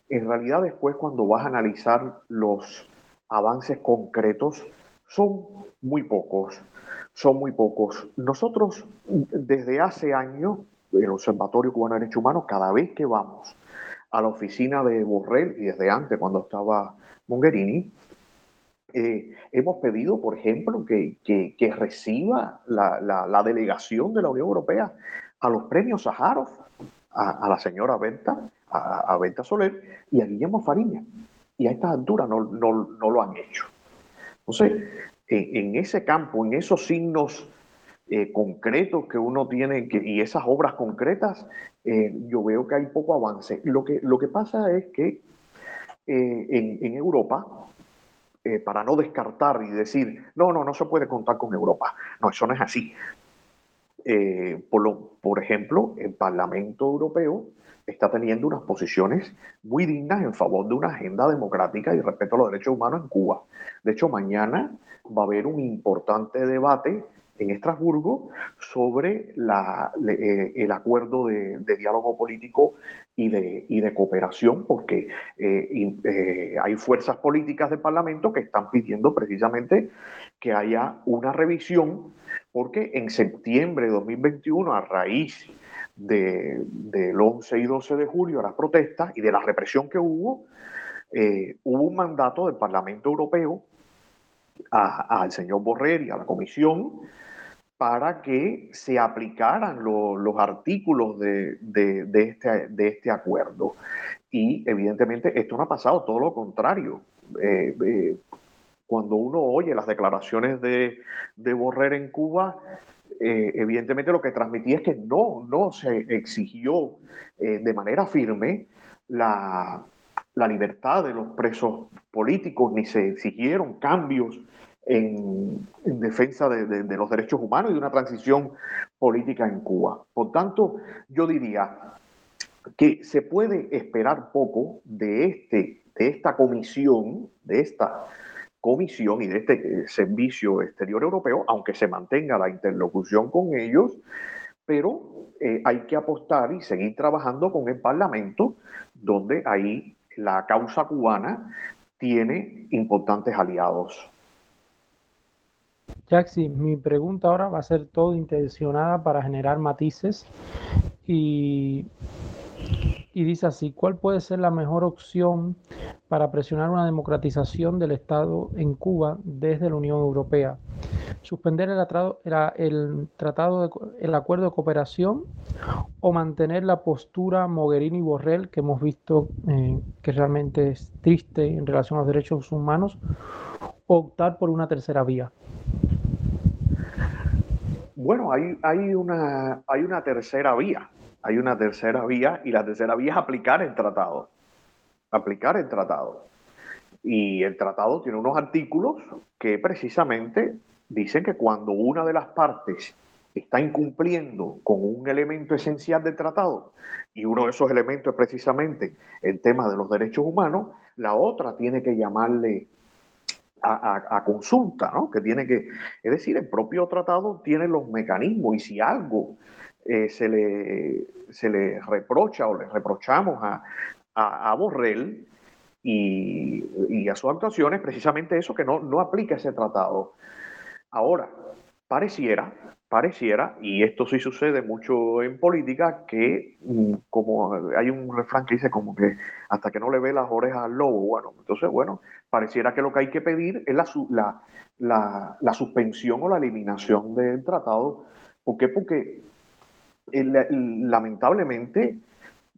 en realidad después cuando vas a analizar los avances concretos, son muy pocos, son muy pocos. Nosotros desde hace años, el Observatorio Cubano de Derechos Humanos, cada vez que vamos a la oficina de Borrell y desde antes cuando estaba Mogherini, eh, hemos pedido, por ejemplo, que, que, reciba la, la, delegación de la Unión Europea a los premios Sájarov, a, la señora Venta, a, a, Soler y a Guillermo Fariña. Y a estas alturas no, no, no lo han hecho. Entonces, en, ese campo, en esos signos eh, concretos que uno tiene y esas obras concretas, eh, yo veo que hay poco avance. Lo que, lo que pasa es que en, Europa, para no descartar y decir, no, no, no se puede contar con Europa. No, eso no es así. por, lo, por ejemplo, el Parlamento Europeo está teniendo unas posiciones muy dignas en favor de una agenda democrática y respeto a los derechos humanos en Cuba. De hecho, mañana va a haber un importante debate en Estrasburgo sobre eh, el acuerdo de, diálogo político y de, de cooperación, porque eh, eh, hay fuerzas políticas del Parlamento que están pidiendo precisamente que haya una revisión, porque en septiembre de 2021, a raíz del 11 y 12 de julio, a las protestas y de la represión que hubo, hubo un mandato del Parlamento Europeo al señor Borrell y a la comisión para que se aplicaran los artículos de, este, de, este, acuerdo. Y evidentemente esto no ha pasado, todo lo contrario. Eh, eh, cuando uno oye las declaraciones de, de Borrell en Cuba, eh, evidentemente lo que transmitía es que no, no se exigió de manera firme la, la libertad de los presos políticos, ni se exigieron cambios en, defensa de, los derechos humanos y de una transición política en Cuba. Por tanto, yo diría que se puede esperar poco de, este, de esta comisión, de esta comisión y de este eh, servicio exterior europeo, aunque se mantenga la interlocución con ellos, pero eh, hay que apostar y seguir trabajando con el Parlamento, donde ahí la causa cubana tiene importantes aliados. Jaxi, mi pregunta ahora va a ser todo intencionada para generar matices y, y dice así, ¿cuál puede ser la mejor opción para presionar una democratización del Estado en Cuba desde la Unión Europea? ¿Suspender el, tratado, el, tratado el acuerdo de cooperación o mantener la postura Mogherini-Borrell que hemos visto eh, que realmente es triste en relación a los derechos humanos optar por una tercera vía? Bueno, hay, hay, una, hay una tercera vía. Hay una tercera vía y la tercera vía es aplicar el tratado. Aplicar el tratado. Y el tratado tiene unos artículos que precisamente dicen que cuando una de las partes está incumpliendo con un elemento esencial del tratado, y uno de esos elementos es precisamente el tema de los derechos humanos, la otra tiene que llamarle a, consulta, ¿no? Que tiene que, es decir, el propio tratado tiene los mecanismos y si algo eh, se, le, se le reprocha o le reprochamos a, a, Borrell y, y, a sus actuaciones, precisamente eso, que no, no aplica ese tratado. Ahora, pareciera, pareciera, y esto sí sucede mucho en política, que mm, como hay un refrán que dice como que hasta que no le ve las orejas al lobo, bueno, entonces, bueno, pareciera que lo que hay que pedir es la, la, la, suspensión o la eliminación del tratado. ¿Por qué? Porque eh, lamentablemente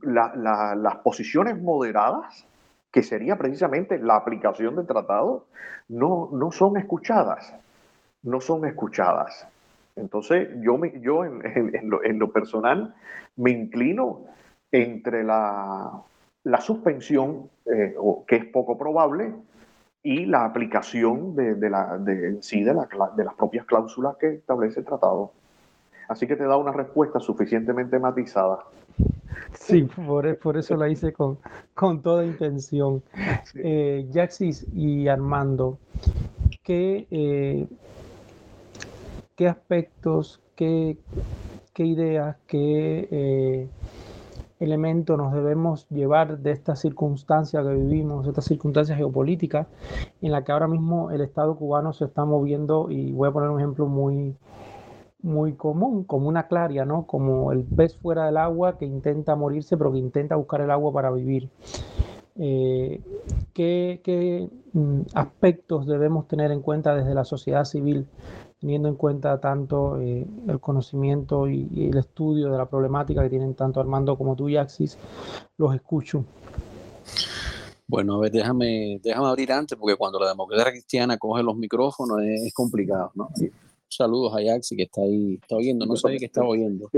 las posiciones moderadas, que sería precisamente la aplicación del tratado, no, no son escuchadas. No son escuchadas. Entonces, yo, me, yo en, lo, personal me inclino entre la, suspensión, eh, que es poco probable, y la aplicación de, la, de, sí, de, de las propias cláusulas que establece el tratado. Así que te da una respuesta suficientemente matizada. Sí, por, por, eso la hice con, con toda intención. Eh, Jaxis y Armando, ¿qué, eh, qué aspectos, qué, ideas, qué eh, elementos nos debemos llevar de esta circunstancia que vivimos, de esta circunstancia geopolítica en la que ahora mismo el Estado cubano se está moviendo? Y voy a poner un ejemplo muy muy común, como una claria, ¿no? Como el pez fuera del agua que intenta morirse, pero que intenta buscar el agua para vivir. Eh, ¿qué, mm, aspectos debemos tener en cuenta desde la sociedad civil, teniendo en cuenta tanto eh, el conocimiento y, el estudio de la problemática que tienen tanto Armando como tú, Yaxis? Los escucho. Bueno, a ver, déjame, déjame abrir antes, porque cuando la democracia cristiana coge los micrófonos es, complicado, ¿no? Saludos a Yaxi que está ahí, está oyendo, no sabía que estaba oyendo.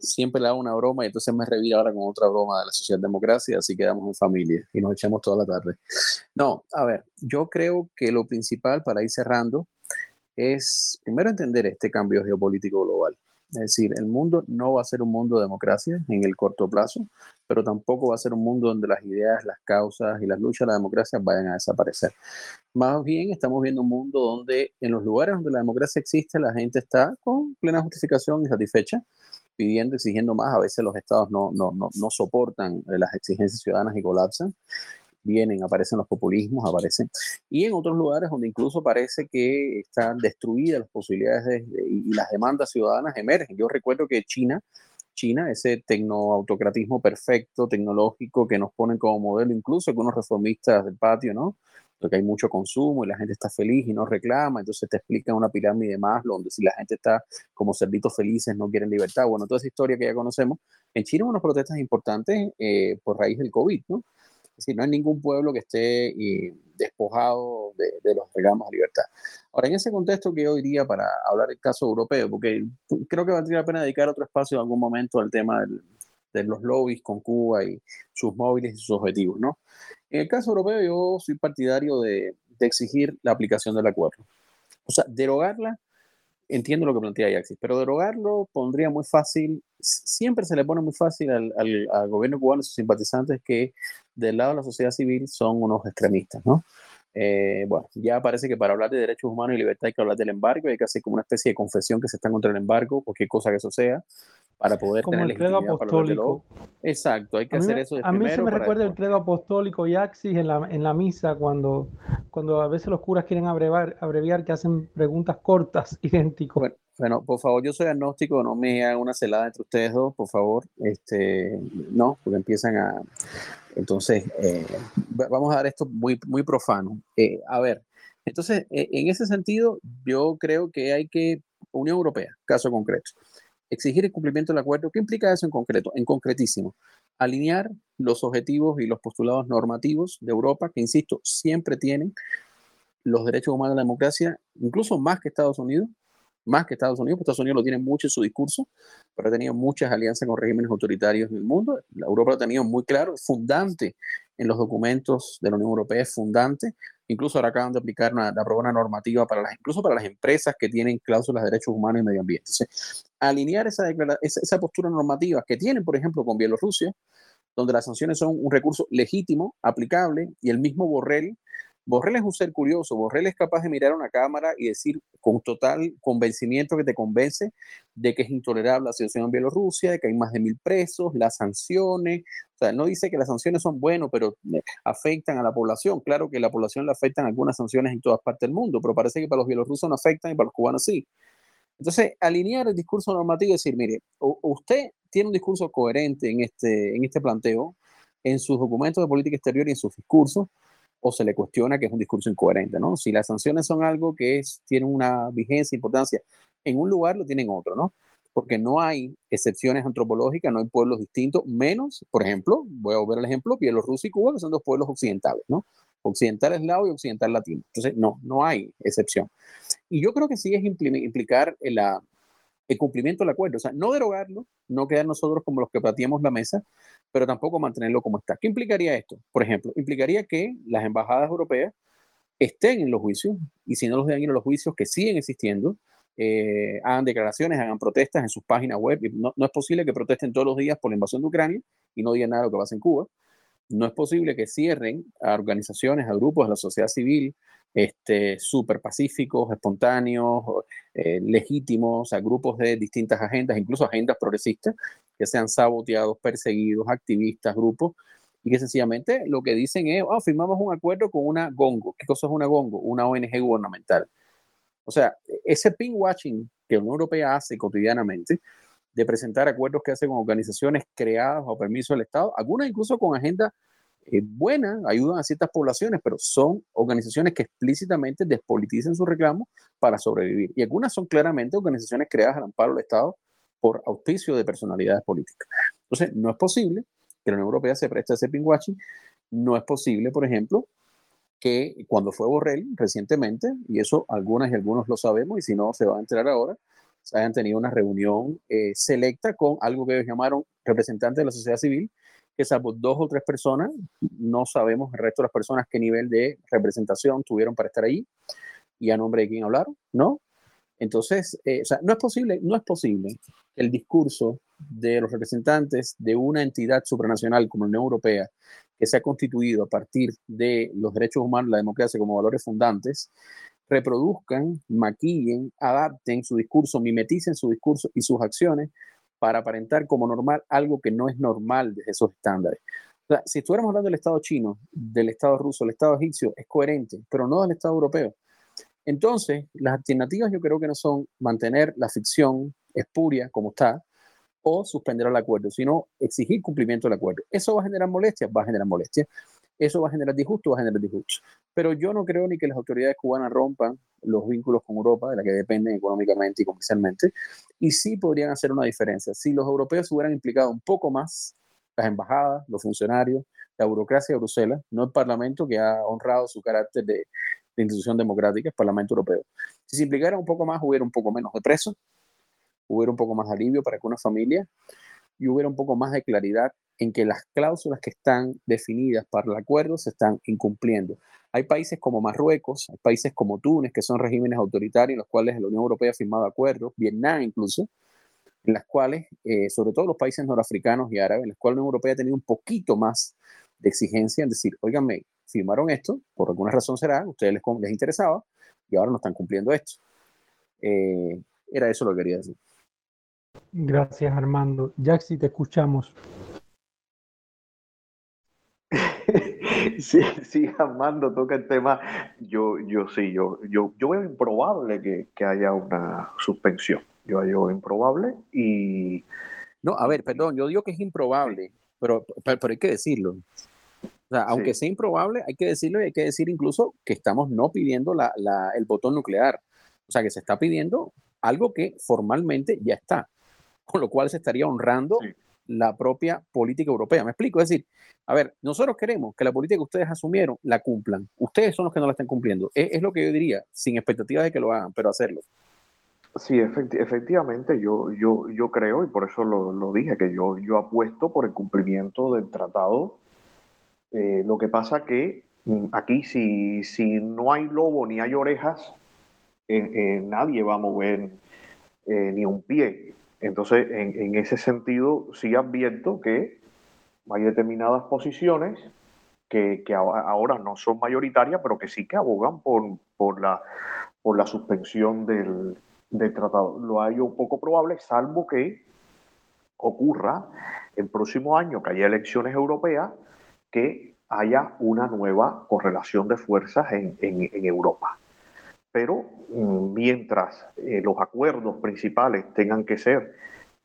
siempre le hago una broma y entonces me revira ahora con otra broma de la socialdemocracia, así quedamos en familia y nos echamos toda la tarde. No, a ver, yo creo que lo principal para ir cerrando es primero entender este cambio geopolítico global. Es decir, el mundo no va a ser un mundo de democracia en el corto plazo, pero tampoco va a ser un mundo donde las ideas, las causas y las luchas de la democracia vayan a desaparecer. Más bien estamos viendo un mundo donde en los lugares donde la democracia existe, la gente está con plena justificación y satisfecha, pidiendo, exigiendo más. A veces los estados no, no, no, no soportan las exigencias ciudadanas y colapsan vienen, aparecen los populismos, aparecen. Y en otros lugares donde incluso parece que están destruidas las posibilidades y las demandas ciudadanas emergen. Yo recuerdo que China, China, ese tecnoautocratismo perfecto, tecnológico que nos ponen como modelo, incluso con unos reformistas del patio, ¿no? Porque hay mucho consumo y la gente está feliz y no reclama, entonces te explican una pirámide más, donde si la gente está como cerditos felices, no quieren libertad, bueno, toda esa historia que ya conocemos. En China hubo unas protestas importantes eh, por raíz del COVID, ¿no? Es decir, no hay ningún pueblo que esté despojado de, los reclamos a libertad. Ahora, en ese contexto que yo iría para hablar del caso europeo, porque creo que valdría la pena dedicar otro espacio en algún momento al tema de los lobbies con Cuba y sus móviles y sus objetivos, ¿no? En el caso europeo yo soy partidario de, de exigir la aplicación del acuerdo. O sea, derogarla entiendo lo que plantea Yaxis, pero derogarlo pondría muy fácil, siempre se le pone muy fácil al, al, gobierno cubano y sus simpatizantes que del lado de la sociedad civil son unos extremistas, ¿no? Eh, bueno, ya parece que para hablar de derechos humanos y libertad hay que hablar del embargo, hay que hacer como una especie de confesión que se está contra el embargo, cualquier cosa que eso sea para poder Como tener el credo apostólico. Exacto, hay que hacer eso. a mí se me recuerda el credo apostólico y Axis en la, en la misa cuando, cuando a veces los curas quieren abreviar, abreviar que hacen preguntas cortas, [LAUGHS] idénticos. Bueno, bueno, por favor, yo soy agnóstico, no me hagan una celada entre ustedes dos, por favor. Este, no, porque empiezan a... Entonces, eh, vamos a dar esto muy, muy profano. Eh, a ver, entonces, e, en ese sentido, yo creo que hay que, Unión Europea, caso concreto, exigir el cumplimiento del acuerdo. ¿Qué implica eso en concreto? En concretísimo, alinear los objetivos y los postulados normativos de Europa, que, insisto, siempre tienen los derechos humanos y la democracia, incluso más que Estados Unidos, más que Estados Unidos, porque Estados Unidos lo tiene mucho en su discurso, pero ha tenido muchas alianzas con regímenes autoritarios en el mundo. La Europa lo ha tenido muy claro, fundante en los documentos de la Unión Europea, fundante. Incluso ahora acaban de aplicar una, de normativa para las, incluso para las empresas que tienen cláusulas de derechos humanos y medio ambiente. Alinear esa, esa, esa postura normativa que tienen, por ejemplo, con Bielorrusia, donde las sanciones son un recurso legítimo, aplicable, y el mismo Borrell Borrell es un ser curioso, Borrell es capaz de mirar una cámara y decir con total convencimiento que te convence de que es intolerable la situación en Bielorrusia, de que hay más de mil presos, las sanciones, o sea, no dice que las sanciones son buenas, pero afectan a la población. Claro que la población le afectan algunas sanciones en todas partes del mundo, pero parece que para los bielorrusos no afectan y para los cubanos sí. Entonces, alinear el discurso normativo y decir, mire, usted tiene un discurso coherente en este, en este planteo, en sus documentos de política exterior y en sus discursos, o se le cuestiona que es un discurso incoherente, ¿no? Si las sanciones son algo que tiene una vigencia, importancia en un lugar, lo tienen en otro, ¿no? Porque no hay excepciones antropológicas, no hay pueblos distintos, menos, por ejemplo, voy a volver al ejemplo, Bielorrusia y Cuba, que son dos pueblos occidentales, ¿no? Occidental eslavo y occidental latino. Entonces, no, no hay excepción. Y yo creo que sí es implicar la, el cumplimiento del acuerdo, o sea, no derogarlo, no quedar nosotros como los que pateamos la mesa, pero tampoco mantenerlo como está. ¿Qué implicaría esto? Por ejemplo, implicaría que las embajadas europeas estén en los juicios y si no los dejan ir a los juicios que siguen existiendo, eh, hagan declaraciones, hagan protestas en sus páginas web. No, no, es posible que protesten todos los días por la invasión de Ucrania y no digan nada de lo que pasa en Cuba. No es posible que cierren a organizaciones, a grupos de la sociedad civil, este, súper pacíficos, espontáneos, eh, legítimos, a grupos de distintas agendas, incluso agendas progresistas, que sean saboteados, perseguidos, activistas, grupos, y que sencillamente lo que dicen es, oh, firmamos un acuerdo con una GONGO. ¿Qué cosa es una GONGO? Una ONG gubernamental. O sea, ese ping watching que la Unión Europea hace cotidianamente, de presentar acuerdos que hace con organizaciones creadas o permiso del Estado, algunas incluso con agenda eh, buena, ayudan a ciertas poblaciones, pero son organizaciones que explícitamente despolitizan su reclamo para sobrevivir. Y algunas son claramente organizaciones creadas al amparo del Estado por auspicio de personalidades políticas. Entonces, no es posible que la Unión Europea se preste a ese pinkwashing. No es posible, por ejemplo, que cuando fue Borrell recientemente, y eso algunas y algunos lo sabemos, y si no, se va a enterar ahora, hayan tenido una reunión eh, selecta con algo que ellos llamaron representantes de la sociedad civil, que salvo dos o tres personas, no sabemos el resto de las personas qué nivel de representación tuvieron para estar ahí y a nombre de quién hablaron, ¿no? Entonces, eh, o sea, no es posible, no es posible que el discurso de los representantes de una entidad supranacional como la Unión Europea, que se ha constituido a partir de los derechos humanos, la democracia como valores fundantes, reproduzcan, maquillen, adapten su discurso, mimeticen su discurso y sus acciones para aparentar como normal algo que no es normal desde esos estándares. O sea, si estuviéramos hablando del Estado chino, del Estado ruso, del Estado egipcio, es coherente, pero no del Estado europeo. Entonces, las alternativas yo creo que no son mantener la ficción espuria como está o suspender el acuerdo, sino exigir cumplimiento del acuerdo. ¿Eso va a generar molestias? Va a generar molestias. ¿Eso va a generar disgusto? Va a generar disgusto. Pero yo no creo ni que las autoridades cubanas rompan los vínculos con Europa, de la que dependen económicamente y comercialmente, y sí podrían hacer una diferencia. Si los europeos hubieran implicado un poco más, las embajadas, los funcionarios, la burocracia de Bruselas, no el Parlamento que ha honrado su carácter de, institución democrática, el Parlamento Europeo. Si se implicara un poco más, hubiera un poco menos de presos, hubiera un poco más de alivio para algunas familias y hubiera un poco más de claridad en que las cláusulas que están definidas para el acuerdo se están incumpliendo. Hay países como Marruecos, hay países como Túnez, que son regímenes autoritarios en los cuales la Unión Europea ha firmado acuerdos, Vietnam incluso, en las cuales, eh, sobre todo los países norafricanos y árabes, en los cuales la Unión Europea ha tenido un poquito más de exigencia en decir, oiganme, firmaron esto, por alguna razón será, a ustedes les, les interesaba y ahora no están cumpliendo esto. Eh, era eso lo que quería decir. Gracias, Armando. Jaxi, te escuchamos. [LAUGHS] sí, sí, Armando toca el tema. Yo, yo sí, yo, yo, yo veo improbable que, que haya una suspensión. Yo veo improbable y. No, a ver, perdón, yo digo que es improbable, pero, pero, hay que decirlo. O sea, aunque sea improbable, hay que decirlo y hay que decir incluso que estamos no pidiendo la, la, el botón nuclear. O sea, que se está pidiendo algo que formalmente ya está, con lo cual se estaría honrando la propia política europea. ¿Me explico? Es decir, a ver, nosotros queremos que la política que ustedes asumieron la cumplan. Ustedes son los que no la están cumpliendo. Es, lo que yo diría, sin expectativas de que lo hagan, pero hacerlo. Sí, efectivamente, yo, yo, yo creo, y por eso lo, dije, que yo, yo apuesto por el cumplimiento del tratado. Eh, lo que pasa que mm, aquí si, si no hay lobo ni hay orejas, nadie va a mover eh, ni un pie. Entonces, en, ese sentido, sí advierto que hay determinadas posiciones que, ahora no son mayoritarias, pero que sí que abogan por, la, suspensión del, tratado. Lo hay un poco probable, salvo que ocurra el próximo año que haya elecciones europeas, que haya una nueva correlación de fuerzas en, en Europa. Pero mm, mientras eh, los acuerdos principales tengan que ser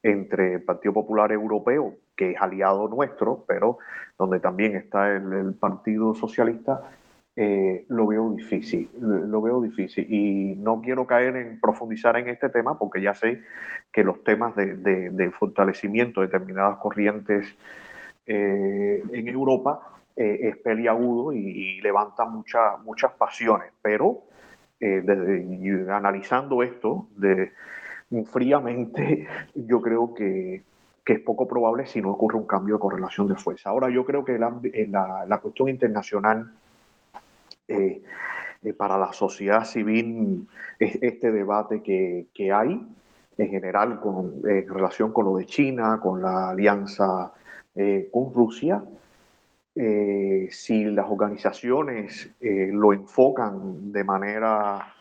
entre el Partido Popular Europeo, que es aliado nuestro, pero donde también está el, Partido Socialista, eh, lo veo difícil, lo veo difícil. Y no quiero caer en profundizar en este tema porque ya sé que los temas de, fortalecimiento de determinadas corrientes eh, en Europa es peliagudo y, y levanta muchas pasiones, pero eh, analizando esto fríamente, [LAUGHS] yo creo que, es poco probable si no ocurre un cambio de correlación de fuerza. Ahora, yo creo que la, la, cuestión internacional, eh, eh, para la sociedad civil este debate que, hay en general en relación con lo de China, con la alianza eh, con Rusia. Eh, si las organizaciones lo enfocan de manera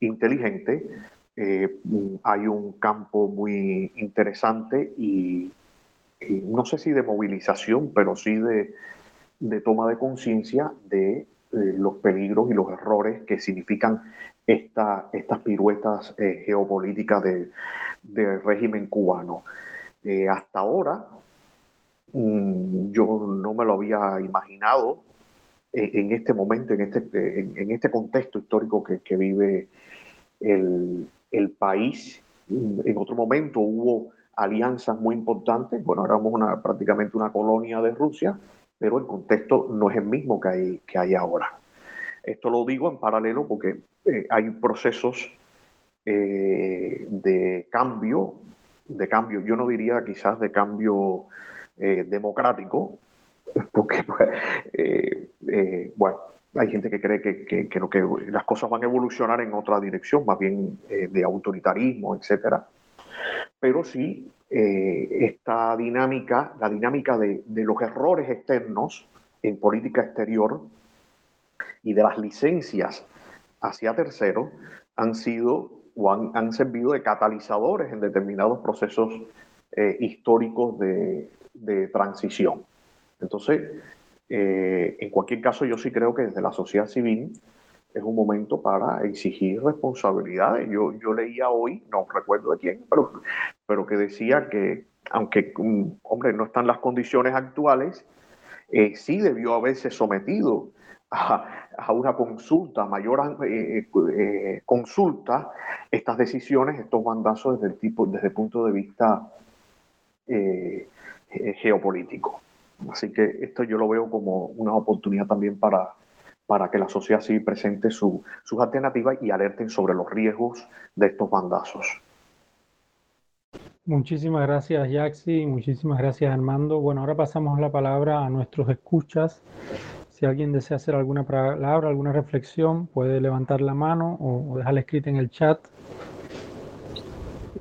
inteligente, hay un campo muy interesante y, no sé si de movilización, pero sí de, de toma de conciencia de eh, los peligros y los errores que significan esta, estas piruetas eh, geopolíticas del régimen cubano. Eh, hasta ahora, yo no me lo había imaginado en, este momento, en este, en, este contexto histórico que, vive el, el, país. En otro momento hubo alianzas muy importantes. Bueno, éramos una, prácticamente una colonia de Rusia pero el contexto no es el mismo que hay, que hay ahora. Esto lo digo en paralelo porque eh, hay procesos eh, de cambio, de cambio, yo no diría quizás de cambio eh, democrático, [LAUGHS] porque pues, bueno, hay gente que cree que, que, que, las cosas van a evolucionar en otra dirección, más bien de autoritarismo, etcétera. Pero sí eh, esta dinámica, la dinámica de, los errores externos en política exterior y de las licencias hacia terceros han sido o han, servido de catalizadores en determinados procesos eh, históricos de, transición. Entonces, eh, en cualquier caso, yo sí creo que desde la sociedad civil es un momento para exigir responsabilidades. Yo, yo leía hoy, no recuerdo de quién, pero, pero que decía que, aunque, mm, hombre, no están las condiciones actuales, eh, sí debió haberse sometido a, a una consulta, mayor eh, eh, consulta, estas decisiones, estos bandazos desde el, tipo, desde el punto de vista geopolítico. Así que esto yo lo veo como una oportunidad también para, para que la sociedad civil presente sus alternativas y alerten sobre los riesgos de estos bandazos. Muchísimas gracias, Yaxi. Muchísimas gracias, Armando. Bueno, ahora pasamos la palabra a nuestros escuchas. Si alguien desea hacer alguna palabra, alguna reflexión, puede levantar la mano o, dejarla escrita en el chat.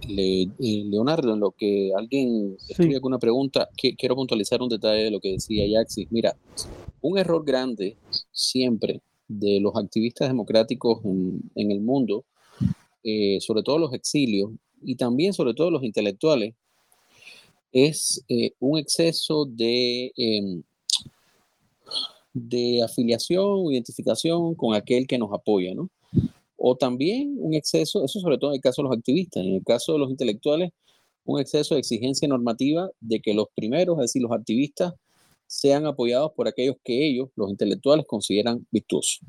Eh, Leonardo, en lo que alguien escribe alguna pregunta, quiero puntualizar un detalle de lo que decía Yaxi. Mira, un error grande siempre de los activistas democráticos en, el mundo, eh, sobre todo los exilios y también sobre todo los intelectuales, es eh, un exceso de, em, de afiliación o identificación con aquel que nos apoya, ¿no? O también un exceso, eso sobre todo en el caso de los activistas, en el caso de los intelectuales, un exceso de exigencia normativa de que los primeros, es decir, los activistas, sean apoyados por aquellos que ellos, los intelectuales, consideran virtuosos.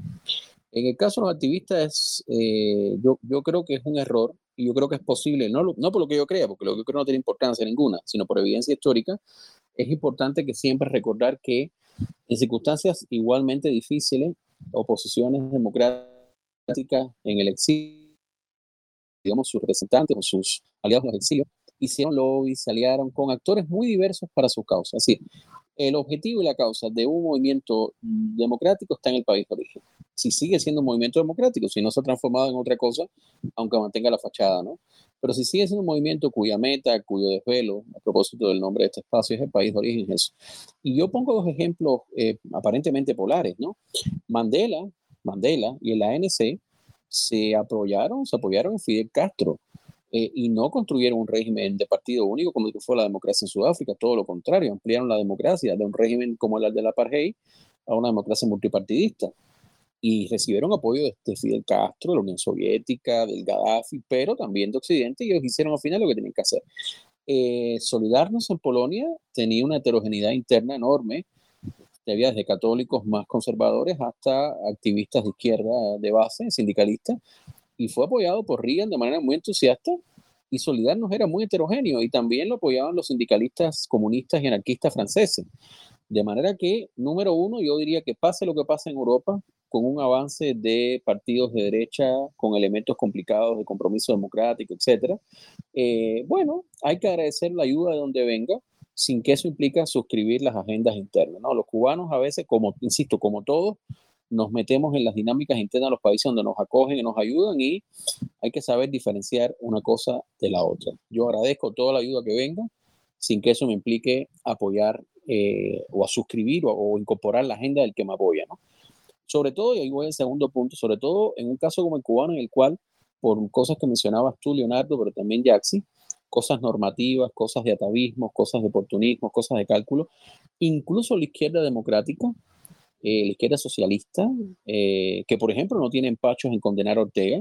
En el caso de los activistas, eh, yo, yo, creo que es un error y yo creo que es posible, no, no por lo que yo crea, porque lo que yo creo no tiene importancia ninguna, sino por evidencia histórica, es importante que siempre recordar que en circunstancias igualmente difíciles, oposiciones democráticas en el exilio, digamos, sus representantes o sus aliados en el exilio, hicieron lobby, se aliaron con actores muy diversos para sus causas. Así, el objetivo y la causa de un movimiento democrático está en el país de origen. Si sigue siendo un movimiento democrático, si no se ha transformado en otra cosa, aunque mantenga la fachada, ¿no? Pero si sigue siendo un movimiento cuya meta, cuyo desvelo, a propósito del nombre de este espacio, es el país de origen, eso. Y yo pongo dos ejemplos eh, aparentemente polares, ¿no? Mandela, Mandela y el ANC se apoyaron, se apoyaron en Fidel Castro eh, y no construyeron un régimen de partido único como fue la democracia en Sudáfrica, todo lo contrario, ampliaron la democracia de un régimen como el del apartheid a una democracia multipartidista. Y recibieron apoyo de, Fidel Castro, de la Unión Soviética, del Gaddafi, pero también de Occidente, y ellos hicieron al final lo que tenían que hacer. Eh, Solidarnos en Polonia tenía una heterogeneidad interna enorme, había desde católicos más conservadores hasta activistas de izquierda de base, sindicalistas, y fue apoyado por Reagan de manera muy entusiasta y Solidarnos era muy heterogéneo y también lo apoyaban los sindicalistas comunistas y anarquistas franceses. De manera que, número uno, yo diría que pase lo que pase en Europa, con un avance de partidos de derecha, con elementos complicados de compromiso democrático, etc. Eh, bueno, hay que agradecer la ayuda de donde venga, sin que eso implique suscribir las agendas internas. ¿no? Los cubanos a veces, como, insisto, como todos, nos metemos en las dinámicas internas de los países donde nos acogen y nos ayudan y hay que saber diferenciar una cosa de la otra. Yo agradezco toda la ayuda que venga, sin que eso me implique apoyar eh, o a suscribir o, incorporar la agenda del que me apoya. ¿no? Sobre todo, y ahí voy al segundo punto, sobre todo en un caso como el cubano, en el cual, por cosas que mencionabas tú, Leonardo, pero también Jaxi, cosas normativas, cosas de atavismo, cosas de oportunismo, cosas de cálculo, incluso la izquierda democrática, eh, la izquierda socialista, eh, que por ejemplo no tiene empachos en condenar a Ortega,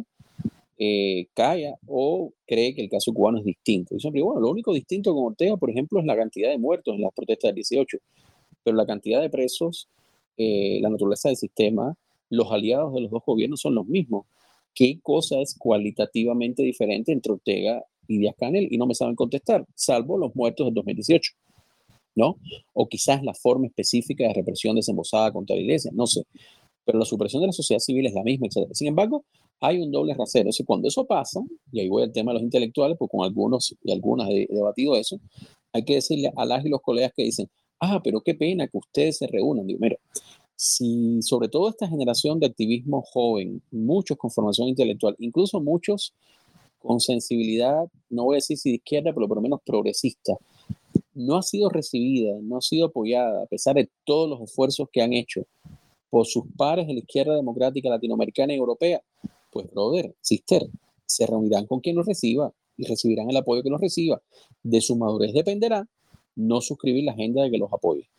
eh, calla o cree que el caso cubano es distinto. Y siempre, bueno, lo único distinto con Ortega, por ejemplo, es la cantidad de muertos en las protestas del 18, pero la cantidad de presos, la naturaleza del sistema, los aliados de los dos gobiernos son los mismos. ¿Qué cosa es cualitativamente diferente entre Ortega y Díaz Canel? Y no me saben contestar, salvo los muertos del 2018. ¿no? O quizás la forma específica de represión desembosada contra la iglesia, no sé. Pero la supresión de la sociedad civil es la misma, etc. Sin embargo, hay un doble rasero. O cuando eso pasa, y ahí voy al tema de los intelectuales, porque con algunos y algunas he, debatido eso, hay que decirle a las y los colegas que dicen, ah, pero qué pena que ustedes se reúnan. Digo, mira, si sobre todo esta generación de activismo joven, muchos con formación intelectual, incluso muchos con sensibilidad, no voy a decir si de izquierda, pero por lo menos progresista, no ha sido recibida, no ha sido apoyada, a pesar de todos los esfuerzos que han hecho por sus pares de la izquierda democrática latinoamericana y europea, pues, brother, sister, se reunirán con quien los reciba y recibirán el apoyo que los reciba. De su madurez dependerá no suscribir la agenda de que los apoye.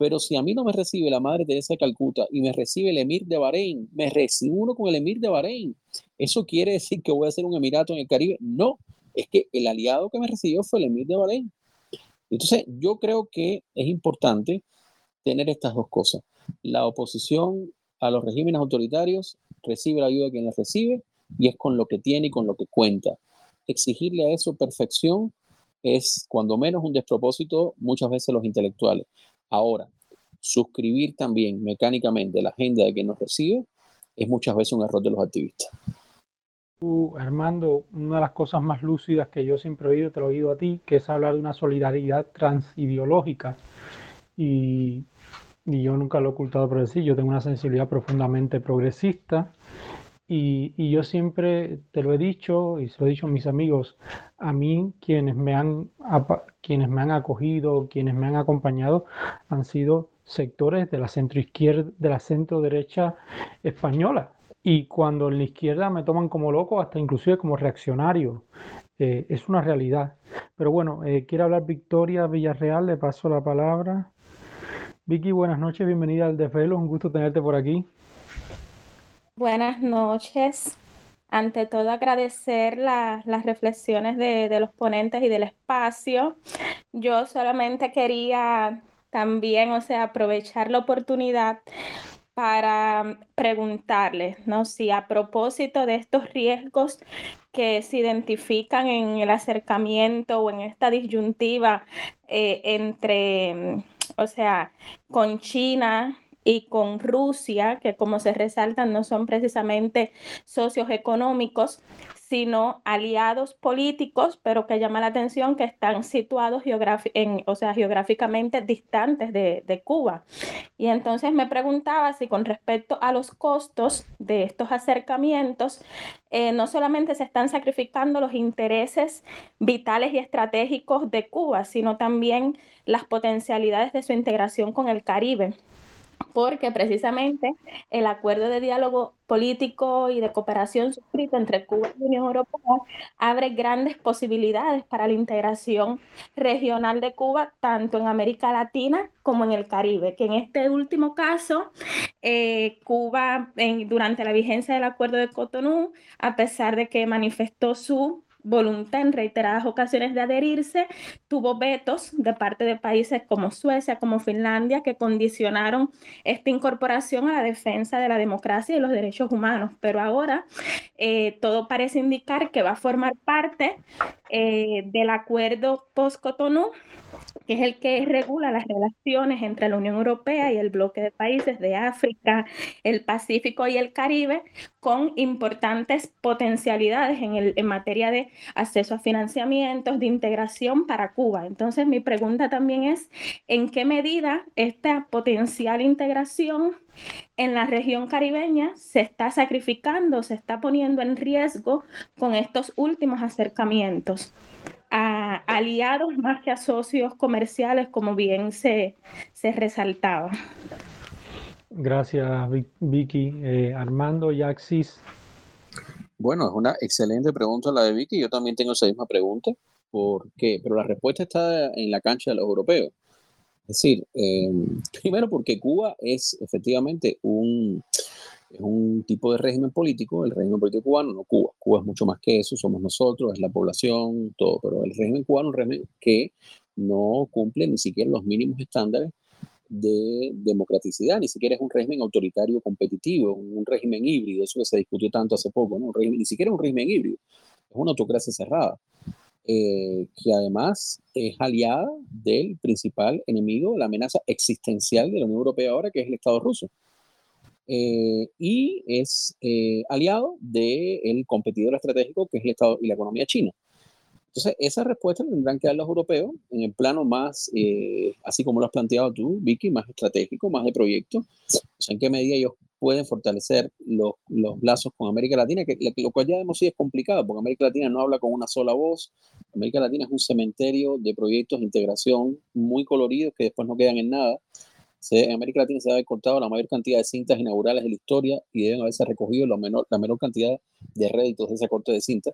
Pero si a mí no me recibe la Madre Teresa de Calcuta y me recibe el Emir de Bahrein, me recibe uno con el Emir de Bahrein. ¿Eso quiere decir que voy a ser un emirato en el Caribe? No, es que el aliado que me recibió fue el Emir de Bahrein. Entonces, yo creo que es importante tener estas dos cosas. La oposición a los regímenes autoritarios recibe la ayuda de quien la recibe y es con lo que tiene y con lo que cuenta. Exigirle a eso perfección es, cuando menos, un despropósito muchas veces los intelectuales. Ahora, suscribir también mecánicamente la agenda de quien nos recibe es muchas veces un error de los activistas. Armando, una de las cosas más lúcidas que yo siempre he oído, te lo he oído a ti, que es hablar de una solidaridad transideológica. Y, y yo nunca lo he ocultado por decir, yo tengo una sensibilidad profundamente progresista. Y, yo siempre te lo he dicho y se lo he dicho a mis amigos, a mí quienes me han, quienes me han acogido, quienes me han acompañado, han sido sectores de la centro izquierda, de la centro derecha española, y cuando en la izquierda me toman como loco, hasta inclusive como reaccionario, eh, es una realidad. Pero bueno, eh, quiere hablar Victoria Villarreal, le paso la palabra. Vicky, buenas noches, bienvenida al Desvelo, un gusto tenerte por aquí. Buenas noches. Ante todo, agradecer las reflexiones de, de los ponentes y del espacio. Yo solamente quería también, o sea, aprovechar la oportunidad para preguntarles, ¿no? Si a propósito de estos riesgos que se identifican en el acercamiento o en esta disyuntiva eh, entre, o sea, con China y con Rusia, que como se resaltan no son precisamente socios económicos, sino aliados políticos, pero que llama la atención que están situados o sea, geográficamente distantes de, de, Cuba. Y entonces me preguntaba si con respecto a los costos de estos acercamientos, eh, no solamente se están sacrificando los intereses vitales y estratégicos de Cuba, sino también las potencialidades de su integración con el Caribe porque precisamente el acuerdo de diálogo político y de cooperación suscrito entre Cuba y la Unión Europea abre grandes posibilidades para la integración regional de Cuba, tanto en América Latina como en el Caribe, que en este último caso, eh, Cuba durante la vigencia del acuerdo de Cotonou, a pesar de que manifestó su voluntad en reiteradas ocasiones de adherirse, tuvo vetos de parte de países como Suecia, como Finlandia, que condicionaron esta incorporación a la defensa de la democracia y los derechos humanos. Pero ahora eh, todo parece indicar que va a formar parte eh, del acuerdo post-Cotonou que es el que regula las relaciones entre la Unión Europea y el bloque de países de África, el Pacífico y el Caribe, con importantes potencialidades en, el, en materia de acceso a financiamientos, de integración para Cuba. Entonces, mi pregunta también es, ¿en qué medida esta potencial integración en la región caribeña se está sacrificando, se está poniendo en riesgo con estos últimos acercamientos? A aliados más que a socios comerciales, como bien se, se resaltaba. Gracias, Vicky. Eh, Armando Yaxis. Bueno, es una excelente pregunta la de Vicky. Yo también tengo esa misma pregunta. ¿Por qué? Pero la respuesta está en la cancha de los europeos. Es decir, eh, primero porque Cuba es efectivamente un, es un tipo de régimen político, el régimen político cubano, no Cuba. Cuba es mucho más que eso, somos nosotros, es la población, todo, pero el régimen cubano es un régimen que no cumple ni siquiera los mínimos estándares de democraticidad, ni siquiera es un régimen autoritario competitivo, un régimen híbrido, eso que se discutió tanto hace poco, ¿no? ni siquiera es un régimen híbrido, es una autocracia cerrada, eh, que además es aliada del principal enemigo, la amenaza existencial de la Unión Europea ahora, que es el Estado ruso. Eh, y es eh, aliado del competidor estratégico que es el Estado y la economía china. Entonces, esa respuesta tendrán que dar los europeos en el plano más, eh, así como lo has planteado tú, Vicky, más estratégico, más de proyecto. O sea, en qué medida ellos pueden fortalecer los, los lazos con América Latina, que, lo cual ya hemos sí es complicado, porque América Latina no habla con una sola voz. América Latina es un cementerio de proyectos de integración muy coloridos que después no quedan en nada en América Latina se debe haber cortado la mayor cantidad de cintas inaugurales de la historia y deben haberse recogido la menor, la menor cantidad de réditos de esa corte de cinta.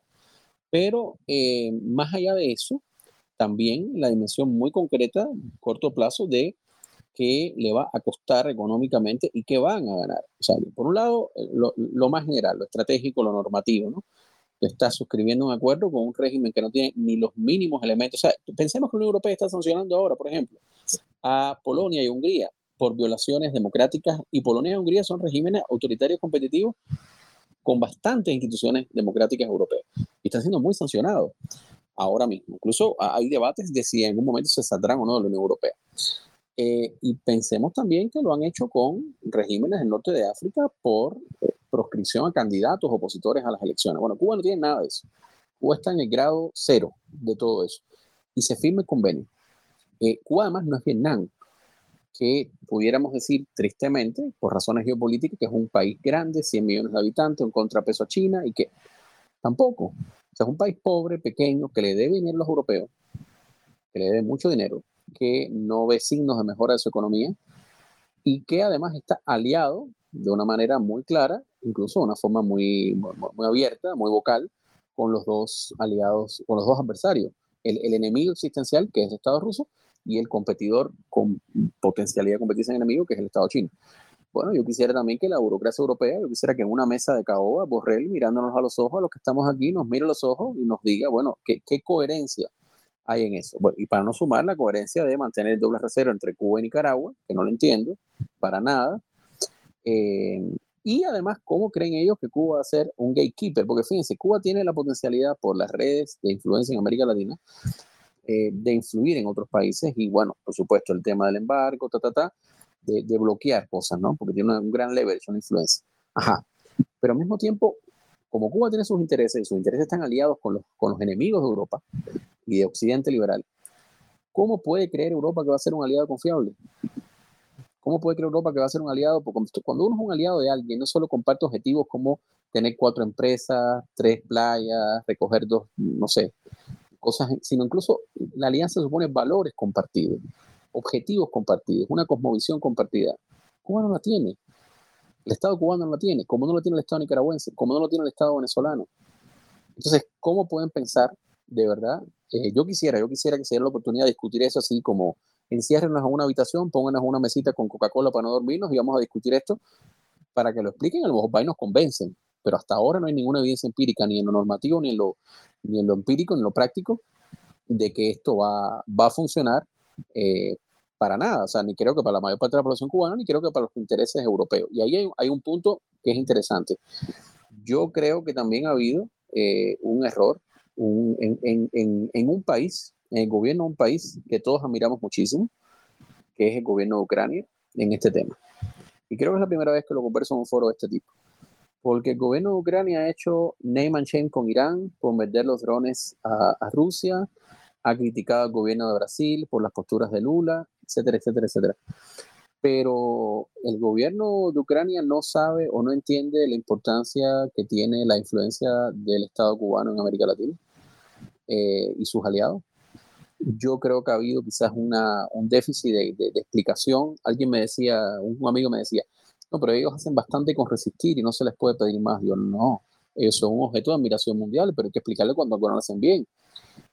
Pero eh, más allá de eso, también la dimensión muy concreta, corto plazo, de qué le va a costar económicamente y qué van a ganar. O sea, por un lado, lo, lo más general, lo estratégico, lo normativo, ¿no? está suscribiendo un acuerdo con un régimen que no tiene ni los mínimos elementos. O sea, pensemos que la Unión Europea está sancionando ahora, por ejemplo, a Polonia y Hungría por violaciones democráticas y Polonia y Hungría son regímenes autoritarios competitivos con bastantes instituciones democráticas europeas y están siendo muy sancionados ahora mismo. Incluso hay debates de si en algún momento se saldrán o no de la Unión Europea. Eh, y pensemos también que lo han hecho con regímenes del norte de África por proscripción a candidatos opositores a las elecciones. Bueno, Cuba no tiene nada de eso. Cuba está en el grado cero de todo eso. Y se firma el convenio. Eh, Cuba además no es Vietnam, que pudiéramos decir tristemente, por razones geopolíticas, que es un país grande, 100 millones de habitantes, un contrapeso a China, y que tampoco. O sea, es un país pobre, pequeño, que le debe dinero a los europeos, que le debe mucho dinero, que no ve signos de mejora de su economía y que además está aliado de una manera muy clara, incluso de una forma muy, muy, abierta, muy vocal, con los dos aliados, con los dos adversarios. El, el enemigo existencial, que es el Estado ruso, y el competidor con potencialidad de competencia en enemigo, que es el Estado chino. Bueno, yo quisiera también que la burocracia europea, yo quisiera que en una mesa de caoba, Borrell, mirándonos a los ojos, a los que estamos aquí, nos mire a los ojos y nos diga, bueno, ¿qué, qué coherencia hay en eso? Bueno, y para no sumar la coherencia de mantener doble reserva entre Cuba y Nicaragua, que no lo entiendo, para nada. Eh, y además, ¿cómo creen ellos que Cuba va a ser un gatekeeper? Porque fíjense, Cuba tiene la potencialidad por las redes de influencia en América Latina eh, de influir en otros países y bueno, por supuesto el tema del embargo, ta, ta, ta, de, de bloquear cosas, ¿no? Porque tiene un gran leverage, una influencia. Ajá. Pero al mismo tiempo, como Cuba tiene sus intereses y sus intereses están aliados con los, con los enemigos de Europa y de Occidente liberal, ¿cómo puede creer Europa que va a ser un aliado confiable? ¿Cómo puede creer Europa que va a ser un aliado? Porque cuando uno es un aliado de alguien, no solo comparte objetivos como tener cuatro empresas, tres playas, recoger dos, no sé, cosas, sino incluso la alianza supone valores compartidos, objetivos compartidos, una cosmovisión compartida. Cuba no la tiene. El Estado cubano no la tiene, como no lo tiene el Estado nicaragüense, como no lo tiene el Estado venezolano. Entonces, ¿cómo pueden pensar de verdad? Eh, yo quisiera, yo quisiera que se diera la oportunidad de discutir eso así como enciérrenos en una habitación, pónganos una mesita con Coca-Cola para no dormirnos y vamos a discutir esto para que lo expliquen, a lo mejor nos convencen, pero hasta ahora no hay ninguna evidencia empírica, ni en lo normativo, ni en lo, ni en lo empírico, ni en lo práctico, de que esto va, va a funcionar eh, para nada. O sea, ni creo que para la mayor parte de la población cubana, ni creo que para los intereses europeos. Y ahí hay, un punto que es interesante. Yo creo que también ha habido eh, un error en, en, en, un país en el gobierno de un país que todos admiramos muchísimo, que es el gobierno de Ucrania, en este tema. Y creo que es la primera vez que lo converso en un foro de este tipo. Porque el gobierno de Ucrania ha hecho name and shame con Irán por vender los drones a, Rusia, ha criticado al gobierno de Brasil por las posturas de Lula, etcétera, etcétera, etcétera. Pero el gobierno de Ucrania no sabe o no entiende la importancia que tiene la influencia del Estado cubano en América Latina eh, y sus aliados. Yo creo que ha habido quizás un déficit de, explicación. Alguien me decía, un amigo me decía, no, pero ellos hacen bastante con resistir y no se les puede pedir más. Yo no, ellos son un objeto de admiración mundial, pero hay que explicarle cuando no hacen bien.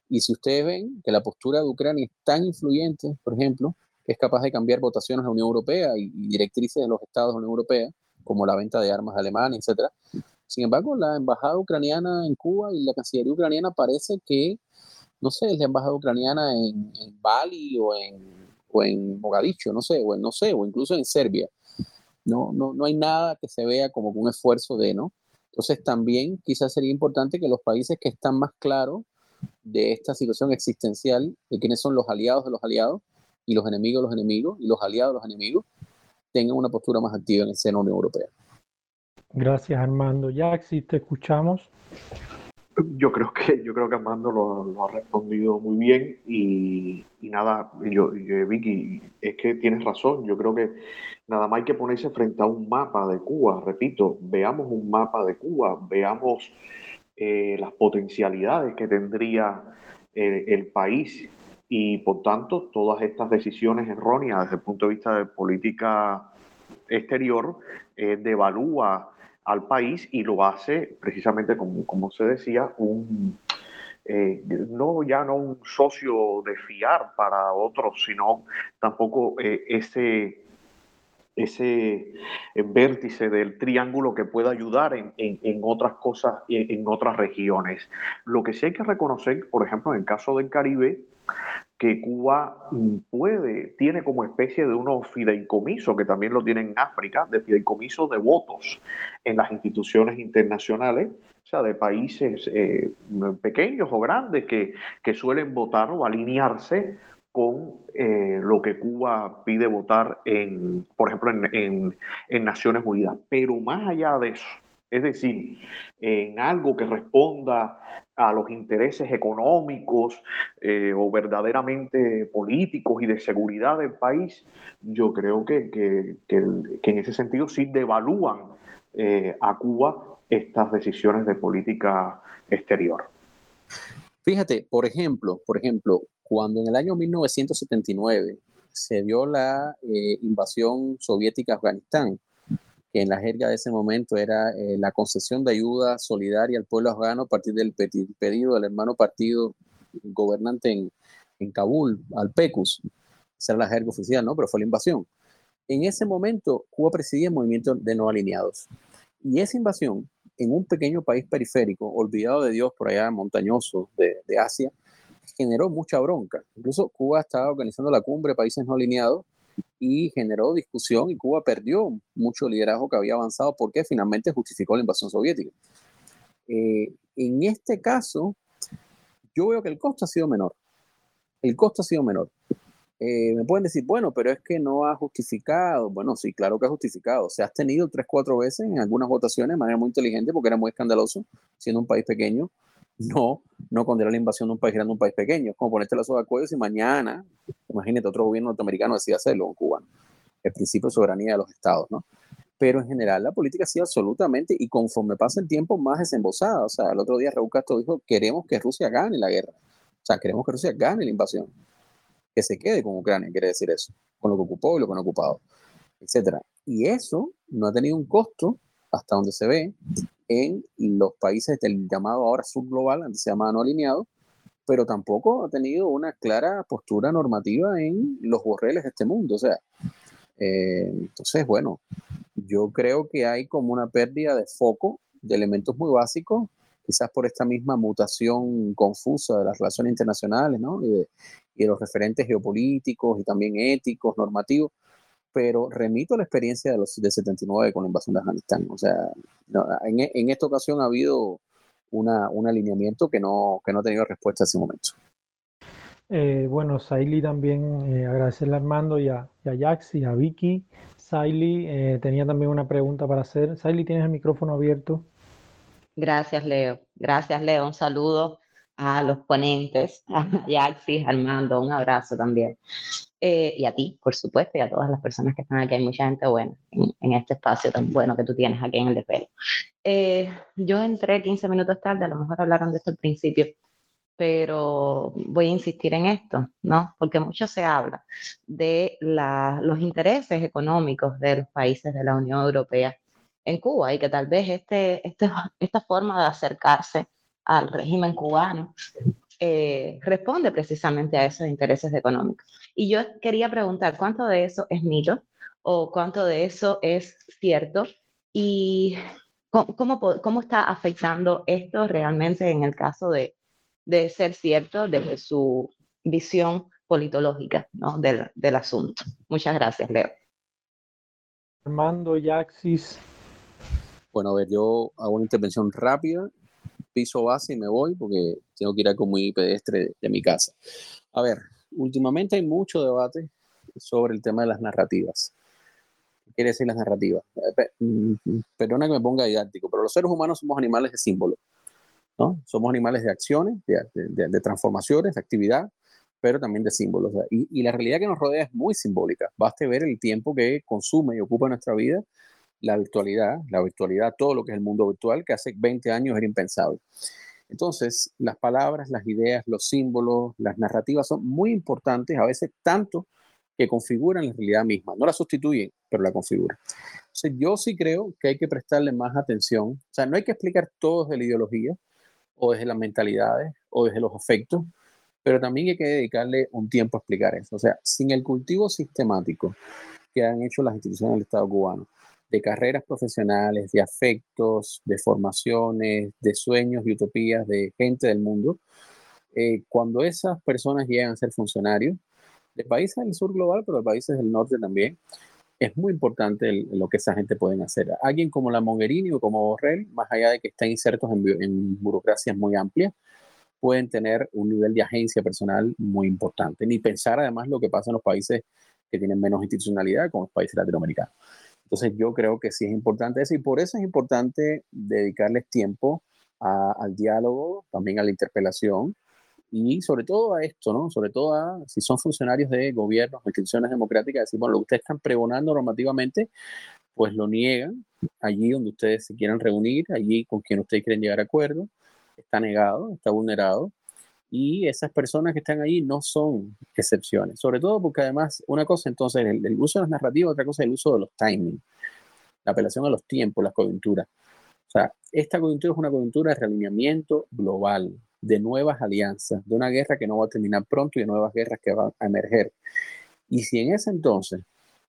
Y si ustedes ven que la postura de Ucrania es tan influyente, por ejemplo, que es capaz de cambiar votaciones en la Unión Europea y, directrices de los estados de la Unión Europea, como la venta de armas alemanas, etc. Sin embargo, la embajada ucraniana en Cuba y la Cancillería ucraniana parece que, no sé, es la embajada ucraniana en, Bali o en, o en Mogadiscio, no sé, o en, no sé, o incluso en Serbia. No, no, no hay nada que se vea como un esfuerzo de, ¿no? Entonces también quizás sería importante que los países que están más claros de esta situación existencial, de quiénes son los aliados de los aliados y los enemigos de los enemigos y los aliados de los enemigos, tengan una postura más activa en el seno de la Unión Europea. Gracias, Armando. Ya te escuchamos. Yo creo que yo creo que Armando lo, ha respondido muy bien y, nada, yo, yo, Vicky, es que tienes razón. Yo creo que nada más hay que ponerse frente a un mapa de Cuba. Repito, veamos un mapa de Cuba, veamos eh, las potencialidades que tendría eh, el país y por tanto todas estas decisiones erróneas desde el punto de vista de política exterior eh, devalúa al país y lo hace precisamente como, como se decía un no ya no un socio de fiar para otros sino tampoco ese ese eh, vértice del triángulo que pueda ayudar en, otras cosas, en, en, otras regiones. Lo que sí hay que reconocer, por ejemplo, en el caso del Caribe, que Cuba puede, tiene como especie de unos fideicomisos, que también lo tiene en África, de fideicomisos de votos en las instituciones internacionales, o sea, de países eh, pequeños o grandes que, que suelen votar o alinearse con eh, lo que Cuba pide votar, en, por ejemplo, en, Naciones Unidas. Pero más allá de eso, es decir, en algo que responda a los intereses económicos eh, o verdaderamente políticos y de seguridad del país, yo creo que, en ese sentido sí devalúan eh, a Cuba estas decisiones de política exterior. Fíjate, por ejemplo, por ejemplo, cuando en el año 1979 se dio la eh, invasión soviética a Afganistán, que en la jerga de ese momento era eh, la concesión de ayuda solidaria al pueblo afgano a partir del pedido del hermano partido gobernante en, en Kabul, al PECUS. Esa era la jerga oficial, ¿no? Pero fue la invasión. En ese momento, Cuba presidía el movimiento de no alineados. Y esa invasión, en un pequeño país periférico, olvidado de Dios por allá, montañoso de, de Asia, generó mucha bronca. Incluso Cuba estaba organizando la cumbre de países no alineados y generó discusión y Cuba perdió mucho liderazgo que había avanzado porque finalmente justificó la invasión soviética. Eh, en este caso, yo veo que el costo ha sido menor. El costo ha sido menor. Eh, me pueden decir, bueno, pero es que no ha justificado. Bueno, sí, claro que ha justificado. Se ha tenido tres, cuatro veces en algunas votaciones de manera muy inteligente porque era muy escandaloso, siendo un país pequeño, no, no condenar la invasión de un país grande a un país pequeño. Es como ponerte la soga al cuello si mañana, imagínate, otro gobierno norteamericano decide hacerlo, un cubano. El principio de soberanía de los estados, ¿no? Pero en general la política ha sido absolutamente, y conforme pasa el tiempo, más desembosada. O sea, el otro día Raúl Castro dijo, queremos que Rusia gane la guerra. O sea, queremos que Rusia gane la invasión. Que se quede con Ucrania, quiere decir eso. Con lo que ocupó y lo que no ha ocupado, etc. Y eso no ha tenido un costo, hasta donde se ve, en los países del llamado ahora subglobal, antes se llamaba no alineado, pero tampoco ha tenido una clara postura normativa en los borreles de este mundo. O sea, eh, entonces, bueno, yo creo que hay como una pérdida de foco de elementos muy básicos, quizás por esta misma mutación confusa de las relaciones internacionales, ¿no? Y de, y de los referentes geopolíticos y también éticos, normativos, pero remito a la experiencia de los de 79 con la invasión de Afganistán. O sea, en, en, esta ocasión ha habido una, un alineamiento que no, que no ha tenido respuesta ese momento. Eh, bueno, Saili también eh, agradecerle a Armando y a, y a Yaxi, a Vicky. Saili eh, tenía también una pregunta para hacer. Saili, tienes el micrófono abierto. Gracias, Leo. Gracias, Leo. Un saludo a los ponentes, [LAUGHS] a Yaxi, Armando, un abrazo también. Eh, y a ti, por supuesto, y a todas las personas que están aquí. Hay mucha gente buena en, este espacio tan bueno que tú tienes aquí en el desvelo. Eh, yo entré 15 minutos tarde, a lo mejor hablaron de esto al principio, pero voy a insistir en esto, ¿no? Porque mucho se habla de los intereses económicos de los países de la Unión Europea en Cuba y que tal vez este, este esta forma de acercarse al régimen cubano eh, responde precisamente a esos intereses económicos. Y yo quería preguntar, ¿cuánto de eso es mito o cuánto de eso es cierto? Y cómo, cómo, está afectando esto realmente en el caso de, de ser cierto desde su visión politológica ¿no? del, del asunto. Muchas gracias, Leo. Armando Yaxis. Bueno, a ver, yo hago una intervención rápida piso base y me voy porque tengo que ir a como muy pedestre de, mi casa. A ver, últimamente hay mucho debate sobre el tema de las narrativas. ¿Qué quiere decir las narrativas? Eh, mm, perdona que me ponga didáctico, pero los seres humanos somos animales de símbolos. ¿no? Somos animales de acciones, de, transformaciones, de actividad, pero también de símbolos. Y, y, la realidad que nos rodea es muy simbólica. Baste ver el tiempo que consume y ocupa nuestra vida la virtualidad, la virtualidad, todo lo que es el mundo virtual, que hace 20 años era impensable. Entonces, las palabras, las ideas, los símbolos, las narrativas son muy importantes, a veces tanto que configuran la realidad misma. No la sustituyen, pero la configuran. Entonces, yo sí creo que hay que prestarle más atención. O sea, no hay que explicar todo desde la ideología o desde las mentalidades o desde los afectos, pero también hay que dedicarle un tiempo a explicar eso. O sea, sin el cultivo sistemático que han hecho las instituciones del Estado cubano, de carreras profesionales, de afectos, de formaciones, de sueños y utopías de gente del mundo, eh, cuando esas personas llegan a ser funcionarios de países del sur global, pero de países del norte también, es muy importante lo que esa gente pueden hacer. Alguien como la Mogherini o como Borrell, más allá de que estén insertos en, en burocracias muy amplias, pueden tener un nivel de agencia personal muy importante. Ni pensar además lo que pasa en los países que tienen menos institucionalidad, como los países latinoamericanos. Entonces yo creo que sí es importante eso y por eso es importante dedicarles tiempo al diálogo, también a la interpelación y sobre todo a esto, ¿no? Sobre todo a si son funcionarios de gobiernos, instituciones democráticas, decir, bueno, lo que ustedes están pregonando normativamente, pues lo niegan allí donde ustedes se quieran reunir, allí con quien ustedes quieren llegar a acuerdo, está negado, está vulnerado y esas personas que están ahí no son excepciones, sobre todo porque además una cosa entonces el, el uso de las narrativas, otra cosa es el uso de los timings, la apelación a los tiempos, las coyunturas. O sea, esta coyuntura es una coyuntura de realineamiento global, de nuevas alianzas, de una guerra que no va a terminar pronto y de nuevas guerras que van a emerger. Y si en ese entonces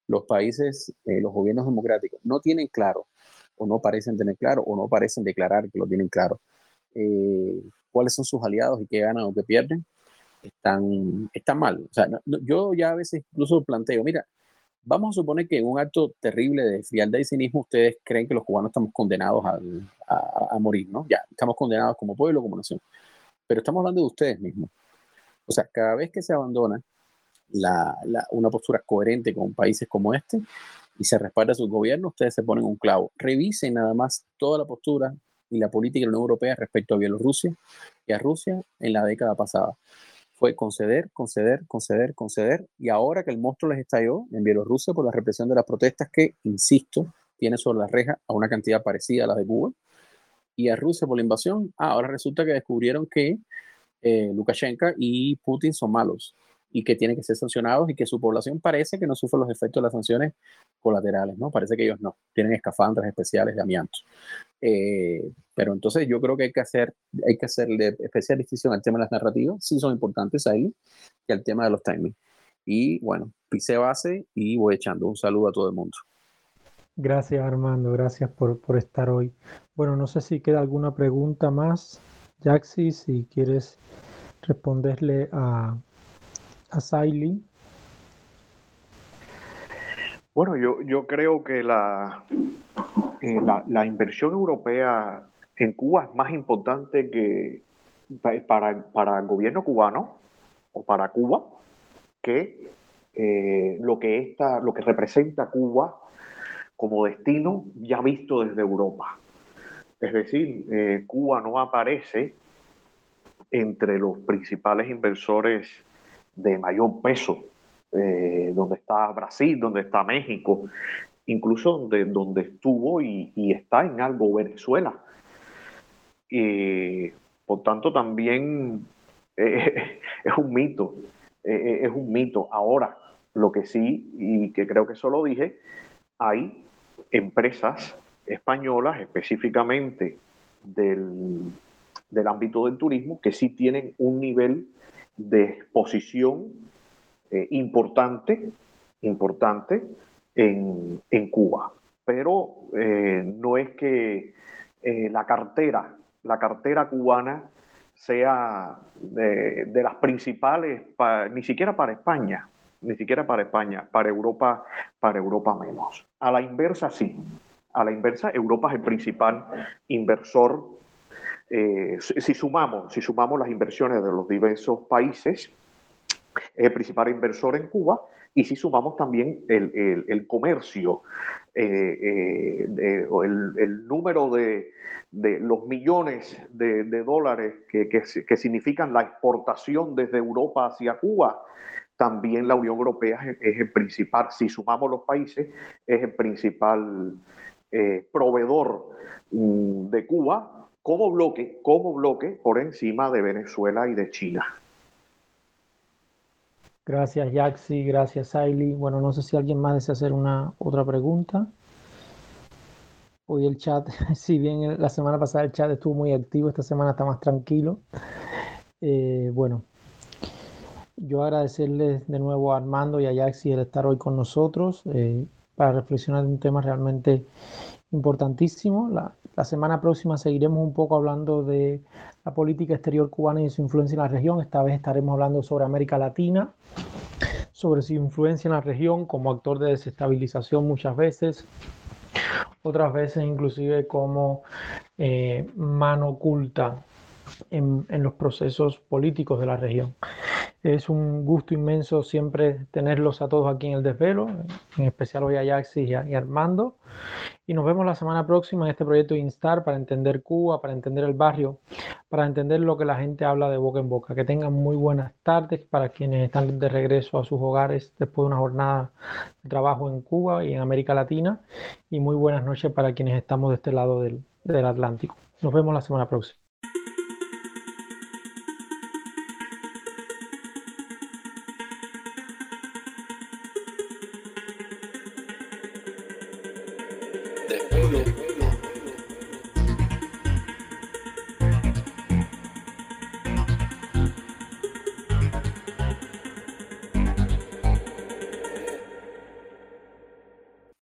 los países, eh, los gobiernos democráticos no tienen claro, o no parecen tener claro, o no parecen declarar que lo tienen claro, eh, cuáles son sus aliados y qué ganan o qué pierden, están, están mal. O sea, yo ya a veces incluso planteo, mira, vamos a suponer que en un acto terrible de frialdad y cinismo ustedes creen que los cubanos estamos condenados a, a, morir, ¿no? Ya, estamos condenados como pueblo, como nación. Pero estamos hablando de ustedes mismos. O sea, cada vez que se abandona la, una postura coherente con países como este y se respalda su gobierno, ustedes se ponen un clavo. Revisen nada más toda la postura y la política de la Unión Europea respecto a Bielorrusia y a Rusia en la década pasada. Fue conceder, conceder, conceder, conceder, y ahora que el monstruo les estalló en Bielorrusia por la represión de las protestas que, insisto, tiene sobre la reja a una cantidad parecida a la de Cuba, y a Rusia por la invasión, ah, ahora resulta que descubrieron que eh, Lukashenko y Putin son malos y que tienen que ser sancionados y que su población parece que no sufre los efectos de las sanciones colaterales, ¿no? Parece que ellos no, tienen escafandras especiales de amianto. Eh, pero entonces yo creo que hay que hacer, hay que hacerle especial distinción al tema de las narrativas, sí son importantes ahí, y al tema de los timings. Y bueno, pise base y voy echando un saludo a todo el mundo. Gracias Armando, gracias por, por estar hoy. Bueno, no sé si queda alguna pregunta más, Jaxi, si quieres responderle a, a Bueno, yo, yo creo que la, eh, la, la, inversión europea en Cuba es más importante que para, para el gobierno cubano o para Cuba que eh, lo, que esta, lo que representa Cuba como destino ya visto desde Europa. Es decir, eh, Cuba no aparece entre los principales inversores de mayor peso, eh, donde está Brasil, donde está México, incluso donde, donde estuvo y, está en algo Venezuela. Y, por tanto, también [LAUGHS] es un mito, es un mito. Ahora, lo que sí, y que creo que eso lo dije, hay empresas españolas, específicamente del, ámbito del turismo, que sí tienen un nivel de exposición eh, importante, importante en, Cuba. Pero eh, no es que eh, la cartera, la cartera cubana sea de, de las principales, ni siquiera para España, ni siquiera para España, para Europa, para Europa menos. A la inversa, sí. A la inversa, Europa es el principal inversor. Si, sumamos, si sumamos las inversiones de los diversos países, es el principal inversor en Cuba, y si sumamos también el, comercio, eh, eh, el, número de, los millones de, dólares que, que, significan la exportación desde Europa hacia Cuba, también la Unión Europea es, el principal, si sumamos los países, es el principal eh, proveedor mm, de Cuba como bloque, como bloque por encima de Venezuela y de China. Gracias, Yaxi. Gracias, Ailey. Bueno, no sé si alguien más desea hacer una otra pregunta. Hoy el chat, [LAUGHS] si bien la semana pasada el chat estuvo muy activo, esta semana está más tranquilo. Eh, bueno, yo agradecerles de nuevo a Armando y a Yaxi el estar hoy con nosotros eh, para reflexionar de un tema realmente importantísimo. La, la, semana próxima seguiremos un poco hablando de la política exterior cubana y su influencia en la región. Esta vez estaremos hablando sobre América Latina, sobre su influencia en la región como actor de desestabilización muchas veces, otras veces inclusive como eh, mano oculta en, en, los procesos políticos de la región. Es un gusto inmenso siempre tenerlos a todos aquí en el desvelo, en especial hoy a Yaxi y, a, Armando. Y nos vemos la semana próxima en este proyecto Instar para entender Cuba, para entender el barrio, para entender lo que la gente habla de boca en boca. Que tengan muy buenas tardes para quienes están de regreso a sus hogares después de una jornada de trabajo en Cuba y en América Latina. Y muy buenas noches para quienes estamos de este lado del, del Atlántico. Nos vemos la semana próxima.